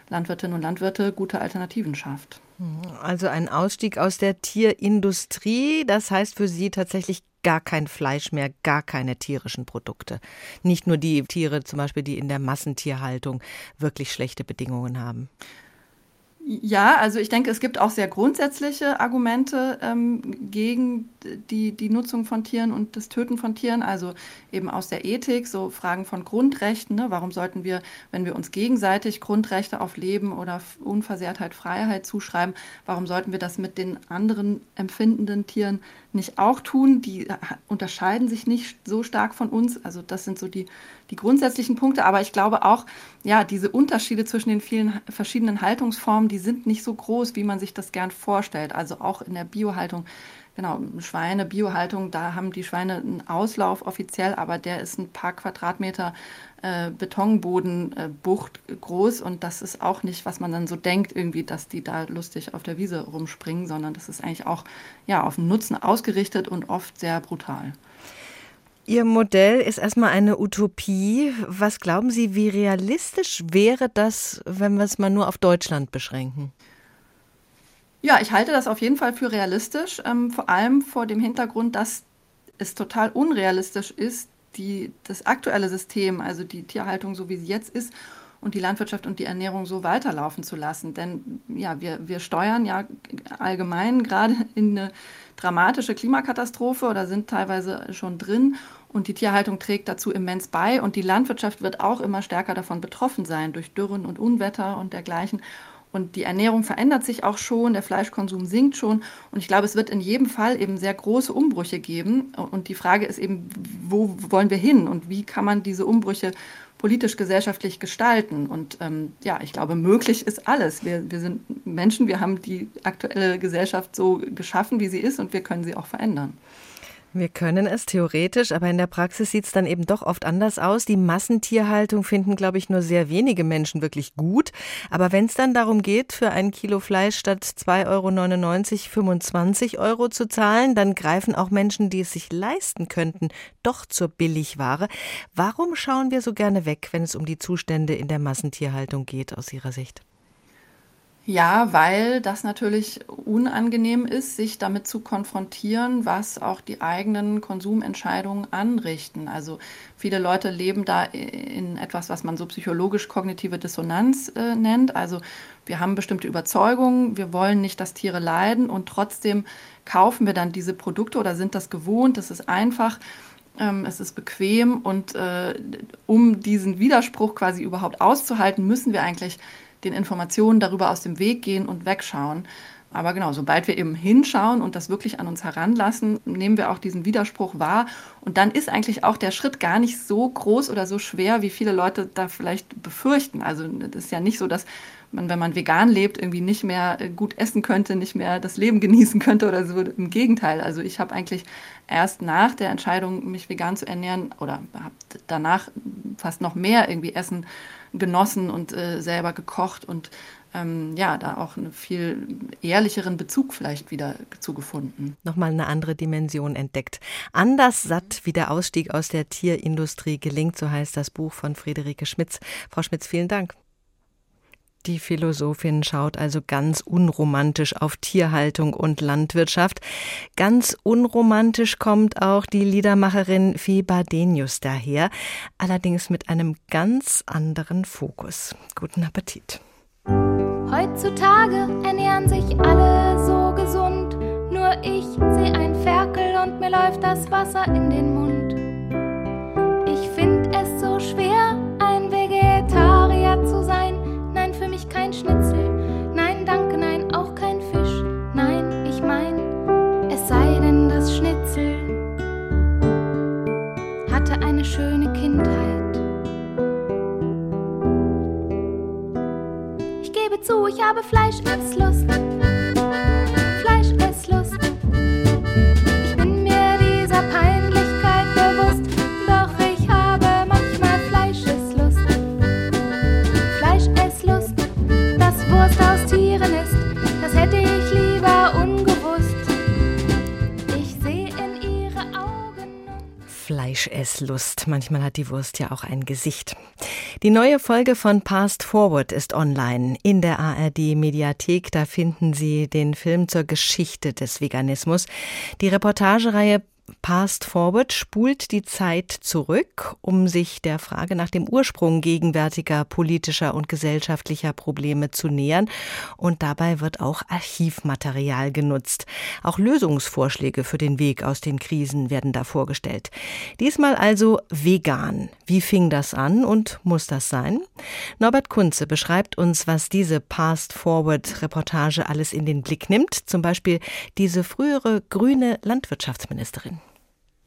Landwirtinnen und Landwirte gute Alternativen schafft. Also ein Ausstieg aus der Tierindustrie, das heißt für Sie tatsächlich gar kein Fleisch mehr, gar keine tierischen Produkte. Nicht nur die Tiere zum Beispiel, die in der Massentierhaltung wirklich schlechte Bedingungen haben. Ja, also ich denke, es gibt auch sehr grundsätzliche Argumente ähm, gegen die, die Nutzung von Tieren und das Töten von Tieren, also eben aus der Ethik, so Fragen von Grundrechten. Ne? Warum sollten wir, wenn wir uns gegenseitig Grundrechte auf Leben oder Unversehrtheit, Freiheit zuschreiben, warum sollten wir das mit den anderen empfindenden Tieren nicht auch tun? Die äh, unterscheiden sich nicht so stark von uns. Also das sind so die die grundsätzlichen Punkte, aber ich glaube auch, ja, diese Unterschiede zwischen den vielen verschiedenen Haltungsformen, die sind nicht so groß, wie man sich das gern vorstellt. Also auch in der Biohaltung, genau, Schweine, Biohaltung, da haben die Schweine einen Auslauf offiziell, aber der ist ein paar Quadratmeter äh, Betonbodenbucht äh, groß und das ist auch nicht, was man dann so denkt, irgendwie, dass die da lustig auf der Wiese rumspringen, sondern das ist eigentlich auch ja, auf den Nutzen ausgerichtet und oft sehr brutal. Ihr Modell ist erstmal eine Utopie. Was glauben Sie, wie realistisch wäre das, wenn wir es mal nur auf Deutschland beschränken? Ja, ich halte das auf jeden Fall für realistisch, ähm, vor allem vor dem Hintergrund, dass es total unrealistisch ist, die, das aktuelle System, also die Tierhaltung, so wie sie jetzt ist, und die Landwirtschaft und die Ernährung so weiterlaufen zu lassen. Denn ja, wir, wir steuern ja allgemein gerade in eine dramatische Klimakatastrophe oder sind teilweise schon drin. Und die Tierhaltung trägt dazu immens bei. Und die Landwirtschaft wird auch immer stärker davon betroffen sein, durch Dürren und Unwetter und dergleichen. Und die Ernährung verändert sich auch schon, der Fleischkonsum sinkt schon. Und ich glaube, es wird in jedem Fall eben sehr große Umbrüche geben. Und die Frage ist eben, wo wollen wir hin und wie kann man diese Umbrüche politisch, gesellschaftlich gestalten. Und ähm, ja, ich glaube, möglich ist alles. Wir, wir sind Menschen, wir haben die aktuelle Gesellschaft so geschaffen, wie sie ist und wir können sie auch verändern. Wir können es theoretisch, aber in der Praxis sieht es dann eben doch oft anders aus. Die Massentierhaltung finden, glaube ich, nur sehr wenige Menschen wirklich gut. Aber wenn es dann darum geht, für ein Kilo Fleisch statt 2,99 Euro 25 Euro zu zahlen, dann greifen auch Menschen, die es sich leisten könnten, doch zur Billigware. Warum schauen wir so gerne weg, wenn es um die Zustände in der Massentierhaltung geht, aus Ihrer Sicht? Ja, weil das natürlich unangenehm ist, sich damit zu konfrontieren, was auch die eigenen Konsumentscheidungen anrichten. Also viele Leute leben da in etwas, was man so psychologisch-kognitive Dissonanz äh, nennt. Also wir haben bestimmte Überzeugungen, wir wollen nicht, dass Tiere leiden und trotzdem kaufen wir dann diese Produkte oder sind das gewohnt, es ist einfach ähm, es ist bequem und äh, um diesen Widerspruch quasi überhaupt auszuhalten, müssen wir eigentlich den Informationen darüber aus dem Weg gehen und wegschauen. Aber genau, sobald wir eben hinschauen und das wirklich an uns heranlassen, nehmen wir auch diesen Widerspruch wahr. Und dann ist eigentlich auch der Schritt gar nicht so groß oder so schwer, wie viele Leute da vielleicht befürchten. Also das ist ja nicht so, dass man, wenn man vegan lebt, irgendwie nicht mehr äh, gut essen könnte, nicht mehr das Leben genießen könnte oder so. Im Gegenteil. Also ich habe eigentlich erst nach der Entscheidung, mich vegan zu ernähren oder habe danach fast noch mehr irgendwie Essen genossen und äh, selber gekocht und ähm, ja, da auch einen viel ehrlicheren Bezug vielleicht wieder zugefunden. Nochmal eine andere Dimension entdeckt. Anders satt wie der Ausstieg aus der Tierindustrie gelingt, so heißt das Buch von Friederike Schmitz. Frau Schmitz, vielen Dank. Die Philosophin schaut also ganz unromantisch auf Tierhaltung und Landwirtschaft. Ganz unromantisch kommt auch die Liedermacherin Fee Bardenius daher, allerdings mit einem ganz anderen Fokus. Guten Appetit. Heutzutage ernähren sich alle so gesund, nur ich sehe ein Ferkel und mir läuft das Wasser in den Mund. Schöne Kindheit. Ich gebe zu, ich habe Fleischesslust. Fleischesslust. Fleischesslust. Manchmal hat die Wurst ja auch ein Gesicht. Die neue Folge von Past Forward ist online in der ARD Mediathek. Da finden Sie den Film zur Geschichte des Veganismus. Die Reportagereihe Past Forward spult die Zeit zurück, um sich der Frage nach dem Ursprung gegenwärtiger politischer und gesellschaftlicher Probleme zu nähern. Und dabei wird auch Archivmaterial genutzt. Auch Lösungsvorschläge für den Weg aus den Krisen werden da vorgestellt. Diesmal also vegan. Wie fing das an und muss das sein? Norbert Kunze beschreibt uns, was diese Past Forward Reportage alles in den Blick nimmt. Zum Beispiel diese frühere grüne Landwirtschaftsministerin.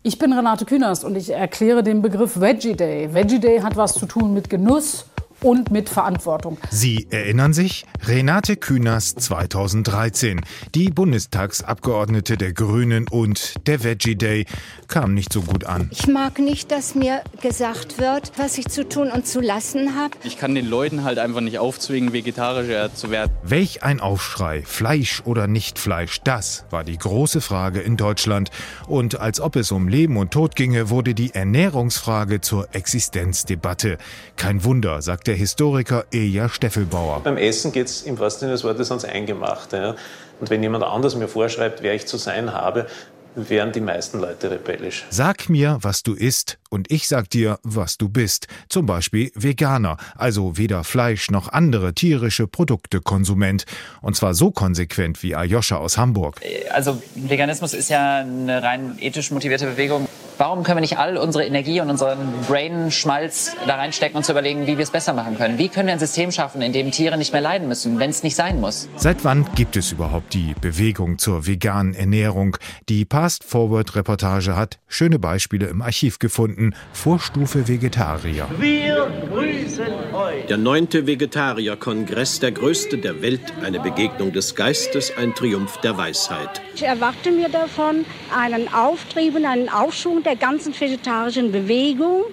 Ich bin Renate Künast und ich erkläre den Begriff Veggie Day. Veggie Day hat was zu tun mit Genuss, und mit Verantwortung. Sie erinnern sich? Renate Künast 2013. Die Bundestagsabgeordnete der Grünen und der Veggie Day kam nicht so gut an. Ich mag nicht, dass mir gesagt wird, was ich zu tun und zu lassen habe. Ich kann den Leuten halt einfach nicht aufzwingen, vegetarischer zu werden. Welch ein Aufschrei, Fleisch oder nicht Fleisch, das war die große Frage in Deutschland. Und als ob es um Leben und Tod ginge, wurde die Ernährungsfrage zur Existenzdebatte. Kein Wunder, sagt der Historiker Eja Steffelbauer. Beim Essen geht es im wahrsten Sinne des Wortes ans Eingemachte. Ja? Und wenn jemand anders mir vorschreibt, wer ich zu sein habe, wären die meisten Leute rebellisch. Sag mir, was du isst, und ich sag dir, was du bist. Zum Beispiel Veganer, also weder Fleisch noch andere tierische Produkte Konsument. Und zwar so konsequent wie Ayosha aus Hamburg. Also Veganismus ist ja eine rein ethisch motivierte Bewegung. Warum können wir nicht all unsere Energie und unseren Brain-Schmalz da reinstecken und zu überlegen, wie wir es besser machen können? Wie können wir ein System schaffen, in dem Tiere nicht mehr leiden müssen, wenn es nicht sein muss? Seit wann gibt es überhaupt die Bewegung zur veganen Ernährung? Die Past Forward Reportage hat schöne Beispiele im Archiv gefunden. Vorstufe Vegetarier. Wir grüßen euch. Der neunte Vegetarier-Kongress, der größte der Welt, eine Begegnung des Geistes, ein Triumph der Weisheit. Ich erwarte mir davon einen Auftrieb und einen Aufschwung der ganzen vegetarischen Bewegung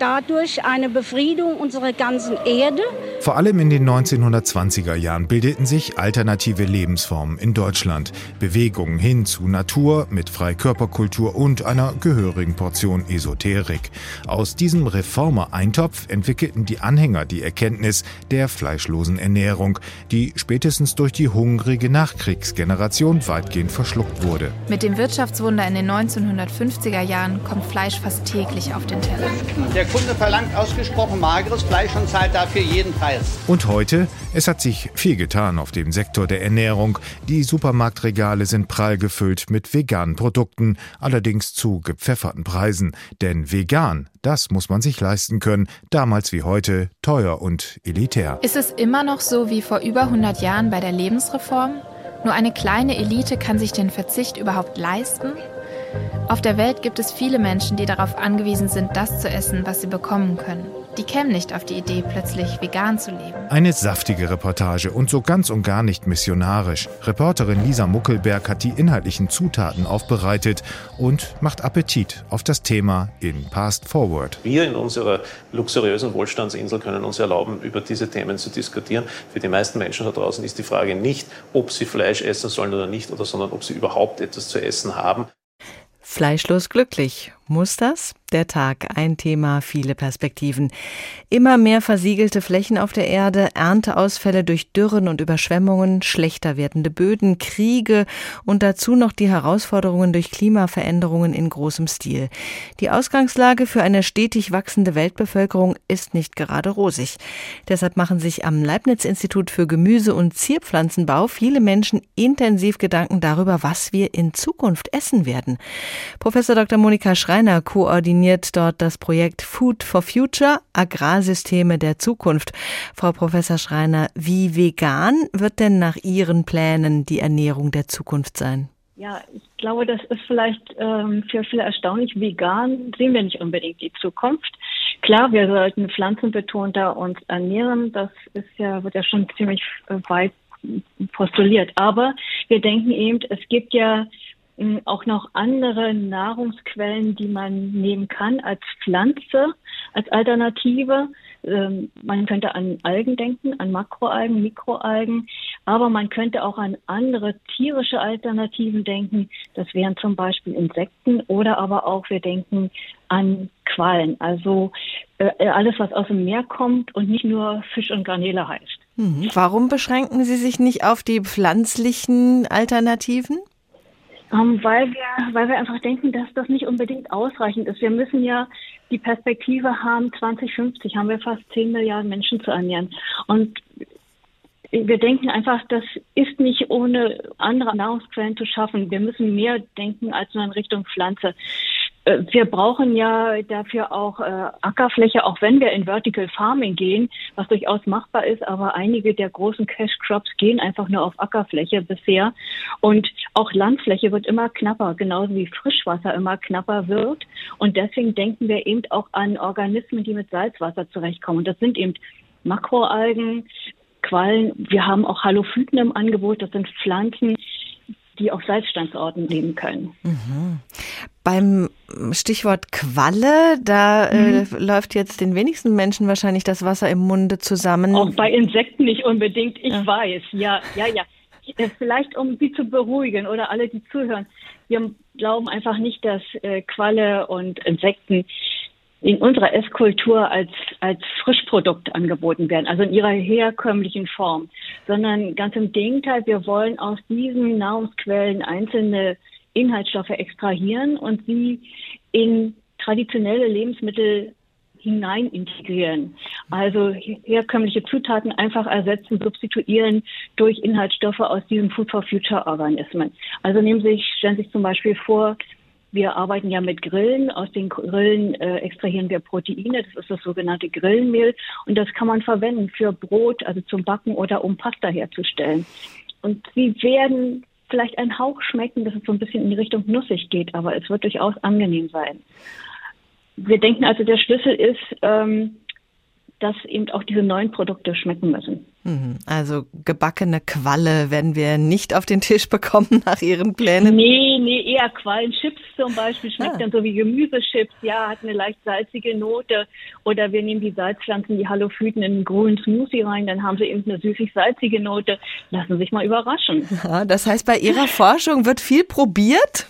dadurch eine Befriedung unserer ganzen Erde. Vor allem in den 1920er Jahren bildeten sich alternative Lebensformen in Deutschland. Bewegungen hin zu Natur mit Freikörperkultur und einer gehörigen Portion Esoterik. Aus diesem Reformer-Eintopf entwickelten die Anhänger die Erkenntnis der fleischlosen Ernährung, die spätestens durch die hungrige Nachkriegsgeneration weitgehend verschluckt wurde. Mit dem Wirtschaftswunder in den 1950er Jahren kommt Fleisch fast täglich auf den Teller. Der Kunde verlangt ausgesprochen mageres Fleisch und zahlt dafür jeden Preis. Und heute? Es hat sich viel getan auf dem Sektor der Ernährung. Die Supermarktregale sind prall gefüllt mit veganen Produkten, allerdings zu gepfefferten Preisen. Denn vegan, das muss man sich leisten können, damals wie heute teuer und elitär. Ist es immer noch so wie vor über 100 Jahren bei der Lebensreform? Nur eine kleine Elite kann sich den Verzicht überhaupt leisten? Auf der Welt gibt es viele Menschen, die darauf angewiesen sind, das zu essen, was sie bekommen können. Die kämen nicht auf die Idee, plötzlich vegan zu leben. Eine saftige Reportage und so ganz und gar nicht missionarisch. Reporterin Lisa Muckelberg hat die inhaltlichen Zutaten aufbereitet und macht Appetit auf das Thema in Past Forward. Wir in unserer luxuriösen Wohlstandsinsel können uns erlauben, über diese Themen zu diskutieren. Für die meisten Menschen da draußen ist die Frage nicht, ob sie Fleisch essen sollen oder nicht, oder sondern ob sie überhaupt etwas zu essen haben. Fleischlos glücklich. Muss das? Der Tag, ein Thema, viele Perspektiven. Immer mehr versiegelte Flächen auf der Erde, Ernteausfälle durch Dürren und Überschwemmungen, schlechter werdende Böden, Kriege und dazu noch die Herausforderungen durch Klimaveränderungen in großem Stil. Die Ausgangslage für eine stetig wachsende Weltbevölkerung ist nicht gerade rosig. Deshalb machen sich am Leibniz-Institut für Gemüse- und Zierpflanzenbau viele Menschen intensiv Gedanken darüber, was wir in Zukunft essen werden. Professor Dr. Monika Schreiner Schreiner koordiniert dort das Projekt Food for Future, Agrarsysteme der Zukunft. Frau Professor Schreiner, wie vegan wird denn nach Ihren Plänen die Ernährung der Zukunft sein? Ja, ich glaube, das ist vielleicht ähm, für viele erstaunlich. Vegan sehen wir nicht unbedingt die Zukunft. Klar, wir sollten pflanzenbetonter uns ernähren. Das ist ja, wird ja schon ziemlich äh, weit postuliert. Aber wir denken eben, es gibt ja auch noch andere Nahrungsquellen, die man nehmen kann als Pflanze, als Alternative. Ähm, man könnte an Algen denken, an Makroalgen, Mikroalgen, aber man könnte auch an andere tierische Alternativen denken. Das wären zum Beispiel Insekten oder aber auch wir denken an Quallen, also äh, alles, was aus dem Meer kommt und nicht nur Fisch und Garnele heißt. Mhm. Warum beschränken Sie sich nicht auf die pflanzlichen Alternativen? Ähm, weil wir, weil wir einfach denken, dass das nicht unbedingt ausreichend ist. Wir müssen ja die Perspektive haben, 2050 haben wir fast 10 Milliarden Menschen zu ernähren. Und wir denken einfach, das ist nicht ohne andere Nahrungsquellen zu schaffen. Wir müssen mehr denken als nur in Richtung Pflanze. Äh, wir brauchen ja dafür auch äh, Ackerfläche, auch wenn wir in Vertical Farming gehen, was durchaus machbar ist, aber einige der großen Cash Crops gehen einfach nur auf Ackerfläche bisher. Und auch Landfläche wird immer knapper, genauso wie Frischwasser immer knapper wird. Und deswegen denken wir eben auch an Organismen, die mit Salzwasser zurechtkommen. Und das sind eben Makroalgen, Quallen. Wir haben auch Halophyten im Angebot. Das sind Pflanzen, die auf Salzstandsorten leben können. Mhm. Beim Stichwort Qualle, da äh, mhm. äh, läuft jetzt den wenigsten Menschen wahrscheinlich das Wasser im Munde zusammen. Auch bei Insekten nicht unbedingt, ich ja. weiß. Ja, ja, ja. Äh, vielleicht um Sie zu beruhigen oder alle, die zuhören. Wir glauben einfach nicht, dass äh, Qualle und Insekten in unserer Esskultur als, als Frischprodukt angeboten werden, also in ihrer herkömmlichen Form, sondern ganz im Gegenteil, wir wollen aus diesen Nahrungsquellen einzelne Inhaltsstoffe extrahieren und sie in traditionelle Lebensmittel hinein integrieren. Also herkömmliche Zutaten einfach ersetzen, substituieren durch Inhaltsstoffe aus diesen Food for Future Organismen. Also nehmen Sie sich, stellen Sie sich zum Beispiel vor, wir arbeiten ja mit Grillen. Aus den Grillen äh, extrahieren wir Proteine. Das ist das sogenannte Grillenmehl. Und das kann man verwenden für Brot, also zum Backen oder um Pasta herzustellen. Und sie werden vielleicht einen Hauch schmecken, dass es so ein bisschen in die Richtung nussig geht, aber es wird durchaus angenehm sein. Wir denken also, der Schlüssel ist, ähm, dass eben auch diese neuen Produkte schmecken müssen. Mhm. Also gebackene Qualle werden wir nicht auf den Tisch bekommen nach Ihren Plänen? Nee, nee, eher Quallenchips zum Beispiel. Schmeckt ah. dann so wie Gemüsechips. Ja, hat eine leicht salzige Note. Oder wir nehmen die Salzpflanzen, die Halophyten in einen grünen Smoothie rein. Dann haben sie eben eine süßig-salzige Note. Lassen Sie sich mal überraschen. Ja, das heißt, bei Ihrer Forschung wird viel probiert?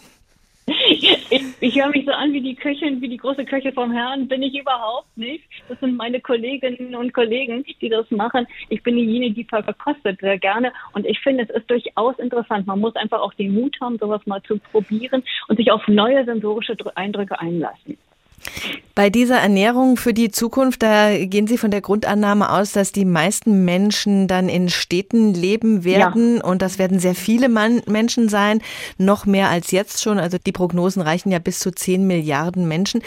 Ich, ich höre mich so an wie die Köchin, wie die große Köche vom Herrn, bin ich überhaupt nicht. Das sind meine Kolleginnen und Kollegen, die das machen. Ich bin diejenige, die verkostet sehr gerne. Und ich finde, es ist durchaus interessant. Man muss einfach auch den Mut haben, sowas mal zu probieren und sich auf neue sensorische Eindrücke einlassen. Bei dieser Ernährung für die Zukunft, da gehen Sie von der Grundannahme aus, dass die meisten Menschen dann in Städten leben werden ja. und das werden sehr viele Mann Menschen sein, noch mehr als jetzt schon. Also die Prognosen reichen ja bis zu 10 Milliarden Menschen.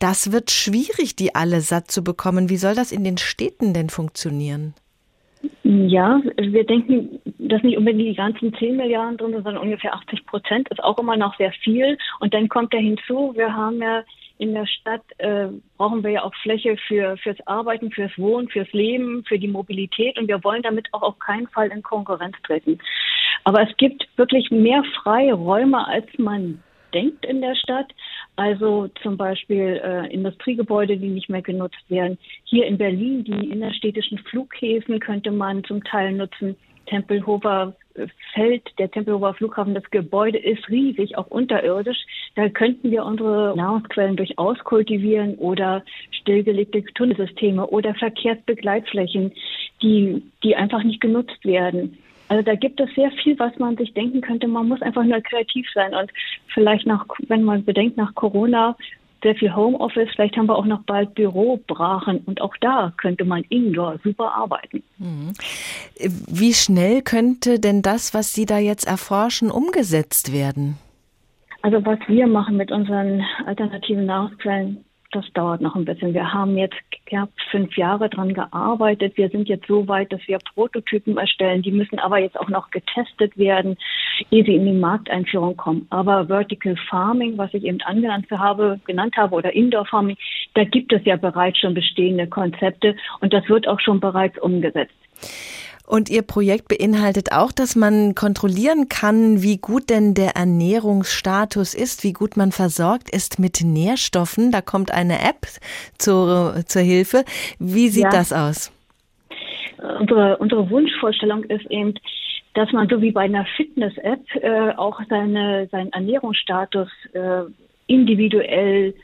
Das wird schwierig, die alle satt zu bekommen. Wie soll das in den Städten denn funktionieren? Ja, wir denken, dass nicht unbedingt die ganzen 10 Milliarden drin sind, sondern ungefähr 80 Prozent ist auch immer noch sehr viel. Und dann kommt da hinzu, wir haben ja in der Stadt äh, brauchen wir ja auch Fläche für fürs Arbeiten, fürs Wohnen, fürs Leben, für die Mobilität und wir wollen damit auch auf keinen Fall in Konkurrenz treten. Aber es gibt wirklich mehr freie Räume, als man denkt in der Stadt. Also zum Beispiel äh, Industriegebäude, die nicht mehr genutzt werden. Hier in Berlin die innerstädtischen Flughäfen könnte man zum Teil nutzen. Tempelhofer Feld, der Tempelhofer Flughafen, das Gebäude ist riesig, auch unterirdisch. Da könnten wir unsere Nahrungsquellen durchaus kultivieren oder stillgelegte Tunnelsysteme oder Verkehrsbegleitflächen, die, die einfach nicht genutzt werden. Also da gibt es sehr viel, was man sich denken könnte. Man muss einfach nur kreativ sein und vielleicht nach, wenn man bedenkt, nach Corona sehr viel Homeoffice, vielleicht haben wir auch noch bald Bürobrachen und auch da könnte man indoor super arbeiten. Mhm. Wie schnell könnte denn das, was Sie da jetzt erforschen, umgesetzt werden? Also was wir machen mit unseren alternativen Nahrungsquellen, das dauert noch ein bisschen. Wir haben jetzt knapp fünf Jahre dran gearbeitet. Wir sind jetzt so weit, dass wir Prototypen erstellen. Die müssen aber jetzt auch noch getestet werden, ehe sie in die Markteinführung kommen. Aber Vertical Farming, was ich eben angenannt habe, genannt habe, oder Indoor Farming, da gibt es ja bereits schon bestehende Konzepte und das wird auch schon bereits umgesetzt. Und Ihr Projekt beinhaltet auch, dass man kontrollieren kann, wie gut denn der Ernährungsstatus ist, wie gut man versorgt ist mit Nährstoffen. Da kommt eine App zur, zur Hilfe. Wie sieht ja. das aus? Unsere, unsere Wunschvorstellung ist eben, dass man so wie bei einer Fitness-App äh, auch seine, seinen Ernährungsstatus äh, individuell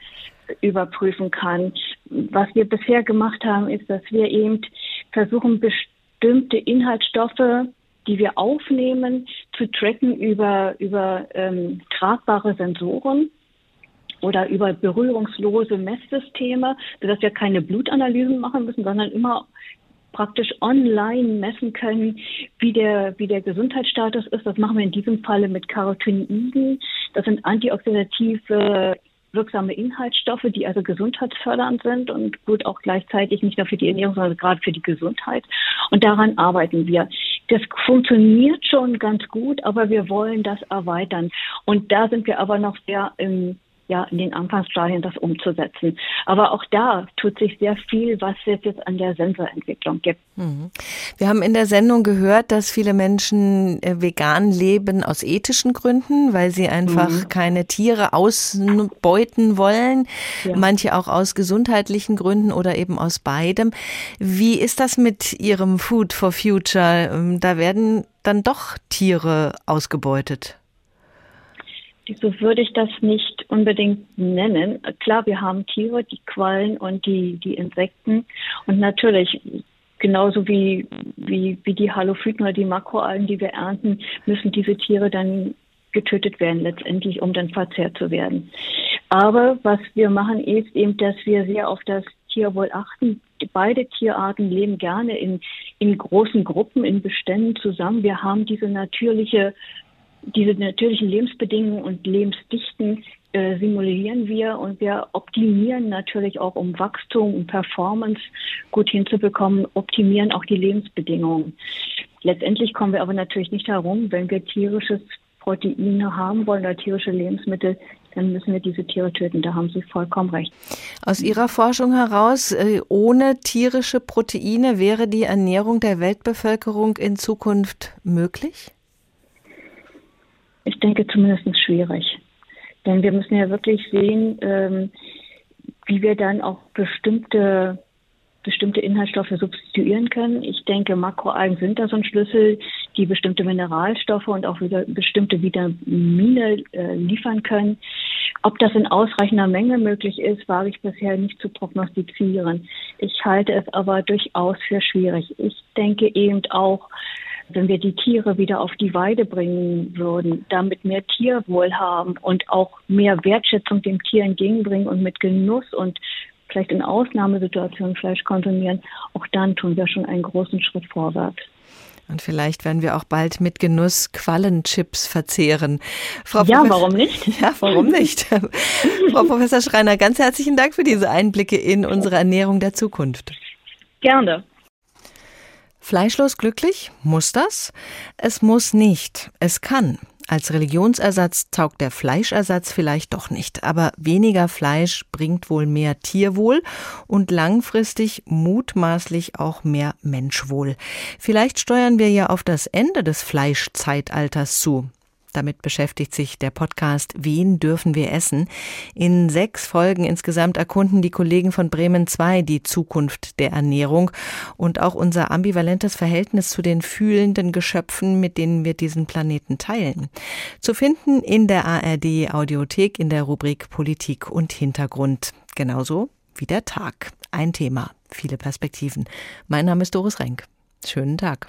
überprüfen kann. Was wir bisher gemacht haben, ist, dass wir eben versuchen, bestimmte bestimmte Inhaltsstoffe, die wir aufnehmen, zu tracken über, über ähm, tragbare Sensoren oder über berührungslose Messsysteme, sodass wir keine Blutanalysen machen müssen, sondern immer praktisch online messen können, wie der, wie der Gesundheitsstatus ist. Das machen wir in diesem Falle mit Carotinoiden. Das sind antioxidative wirksame Inhaltsstoffe, die also gesundheitsfördernd sind und gut auch gleichzeitig nicht nur für die Ernährung, sondern gerade für die Gesundheit. Und daran arbeiten wir. Das funktioniert schon ganz gut, aber wir wollen das erweitern. Und da sind wir aber noch sehr im ja, in den Anfangsstadien das umzusetzen. Aber auch da tut sich sehr viel, was es jetzt an der Sensorentwicklung gibt. Mhm. Wir haben in der Sendung gehört, dass viele Menschen äh, vegan leben aus ethischen Gründen, weil sie einfach mhm. keine Tiere ausbeuten wollen. Ja. Manche auch aus gesundheitlichen Gründen oder eben aus beidem. Wie ist das mit Ihrem Food for Future? Ähm, da werden dann doch Tiere ausgebeutet. So würde ich das nicht unbedingt nennen. Klar, wir haben Tiere, die Quallen und die, die Insekten. Und natürlich, genauso wie, wie, wie die Halophyten oder die Makroalgen, die wir ernten, müssen diese Tiere dann getötet werden, letztendlich, um dann verzehrt zu werden. Aber was wir machen, ist eben, dass wir sehr auf das Tierwohl achten. Beide Tierarten leben gerne in, in großen Gruppen, in Beständen zusammen. Wir haben diese natürliche diese natürlichen Lebensbedingungen und Lebensdichten äh, simulieren wir und wir optimieren natürlich auch, um Wachstum und Performance gut hinzubekommen, optimieren auch die Lebensbedingungen. Letztendlich kommen wir aber natürlich nicht herum, wenn wir tierisches Proteine haben wollen oder tierische Lebensmittel, dann müssen wir diese Tiere töten. Da haben Sie vollkommen recht. Aus Ihrer Forschung heraus, äh, ohne tierische Proteine wäre die Ernährung der Weltbevölkerung in Zukunft möglich? Ich denke zumindest schwierig. Denn wir müssen ja wirklich sehen, ähm, wie wir dann auch bestimmte bestimmte Inhaltsstoffe substituieren können. Ich denke, Makroalgen sind da so ein Schlüssel, die bestimmte Mineralstoffe und auch wieder bestimmte Vitamine äh, liefern können. Ob das in ausreichender Menge möglich ist, wage ich bisher nicht zu prognostizieren. Ich halte es aber durchaus für schwierig. Ich denke eben auch, wenn wir die Tiere wieder auf die Weide bringen würden, damit mehr Tierwohl haben und auch mehr Wertschätzung dem Tier entgegenbringen und mit Genuss und vielleicht in Ausnahmesituationen Fleisch konsumieren, auch dann tun wir schon einen großen Schritt vorwärts. Und vielleicht werden wir auch bald mit Genuss Quallenchips verzehren. Frau ja, Professor, warum nicht? Ja, warum nicht? Frau Professor Schreiner, ganz herzlichen Dank für diese Einblicke in unsere Ernährung der Zukunft. Gerne. Fleischlos glücklich? Muss das? Es muss nicht. Es kann. Als Religionsersatz taugt der Fleischersatz vielleicht doch nicht, aber weniger Fleisch bringt wohl mehr Tierwohl und langfristig mutmaßlich auch mehr Menschwohl. Vielleicht steuern wir ja auf das Ende des Fleischzeitalters zu. Damit beschäftigt sich der Podcast Wen dürfen wir essen? In sechs Folgen insgesamt erkunden die Kollegen von Bremen 2 die Zukunft der Ernährung und auch unser ambivalentes Verhältnis zu den fühlenden Geschöpfen, mit denen wir diesen Planeten teilen. Zu finden in der ARD Audiothek in der Rubrik Politik und Hintergrund. Genauso wie der Tag. Ein Thema, viele Perspektiven. Mein Name ist Doris Renk. Schönen Tag.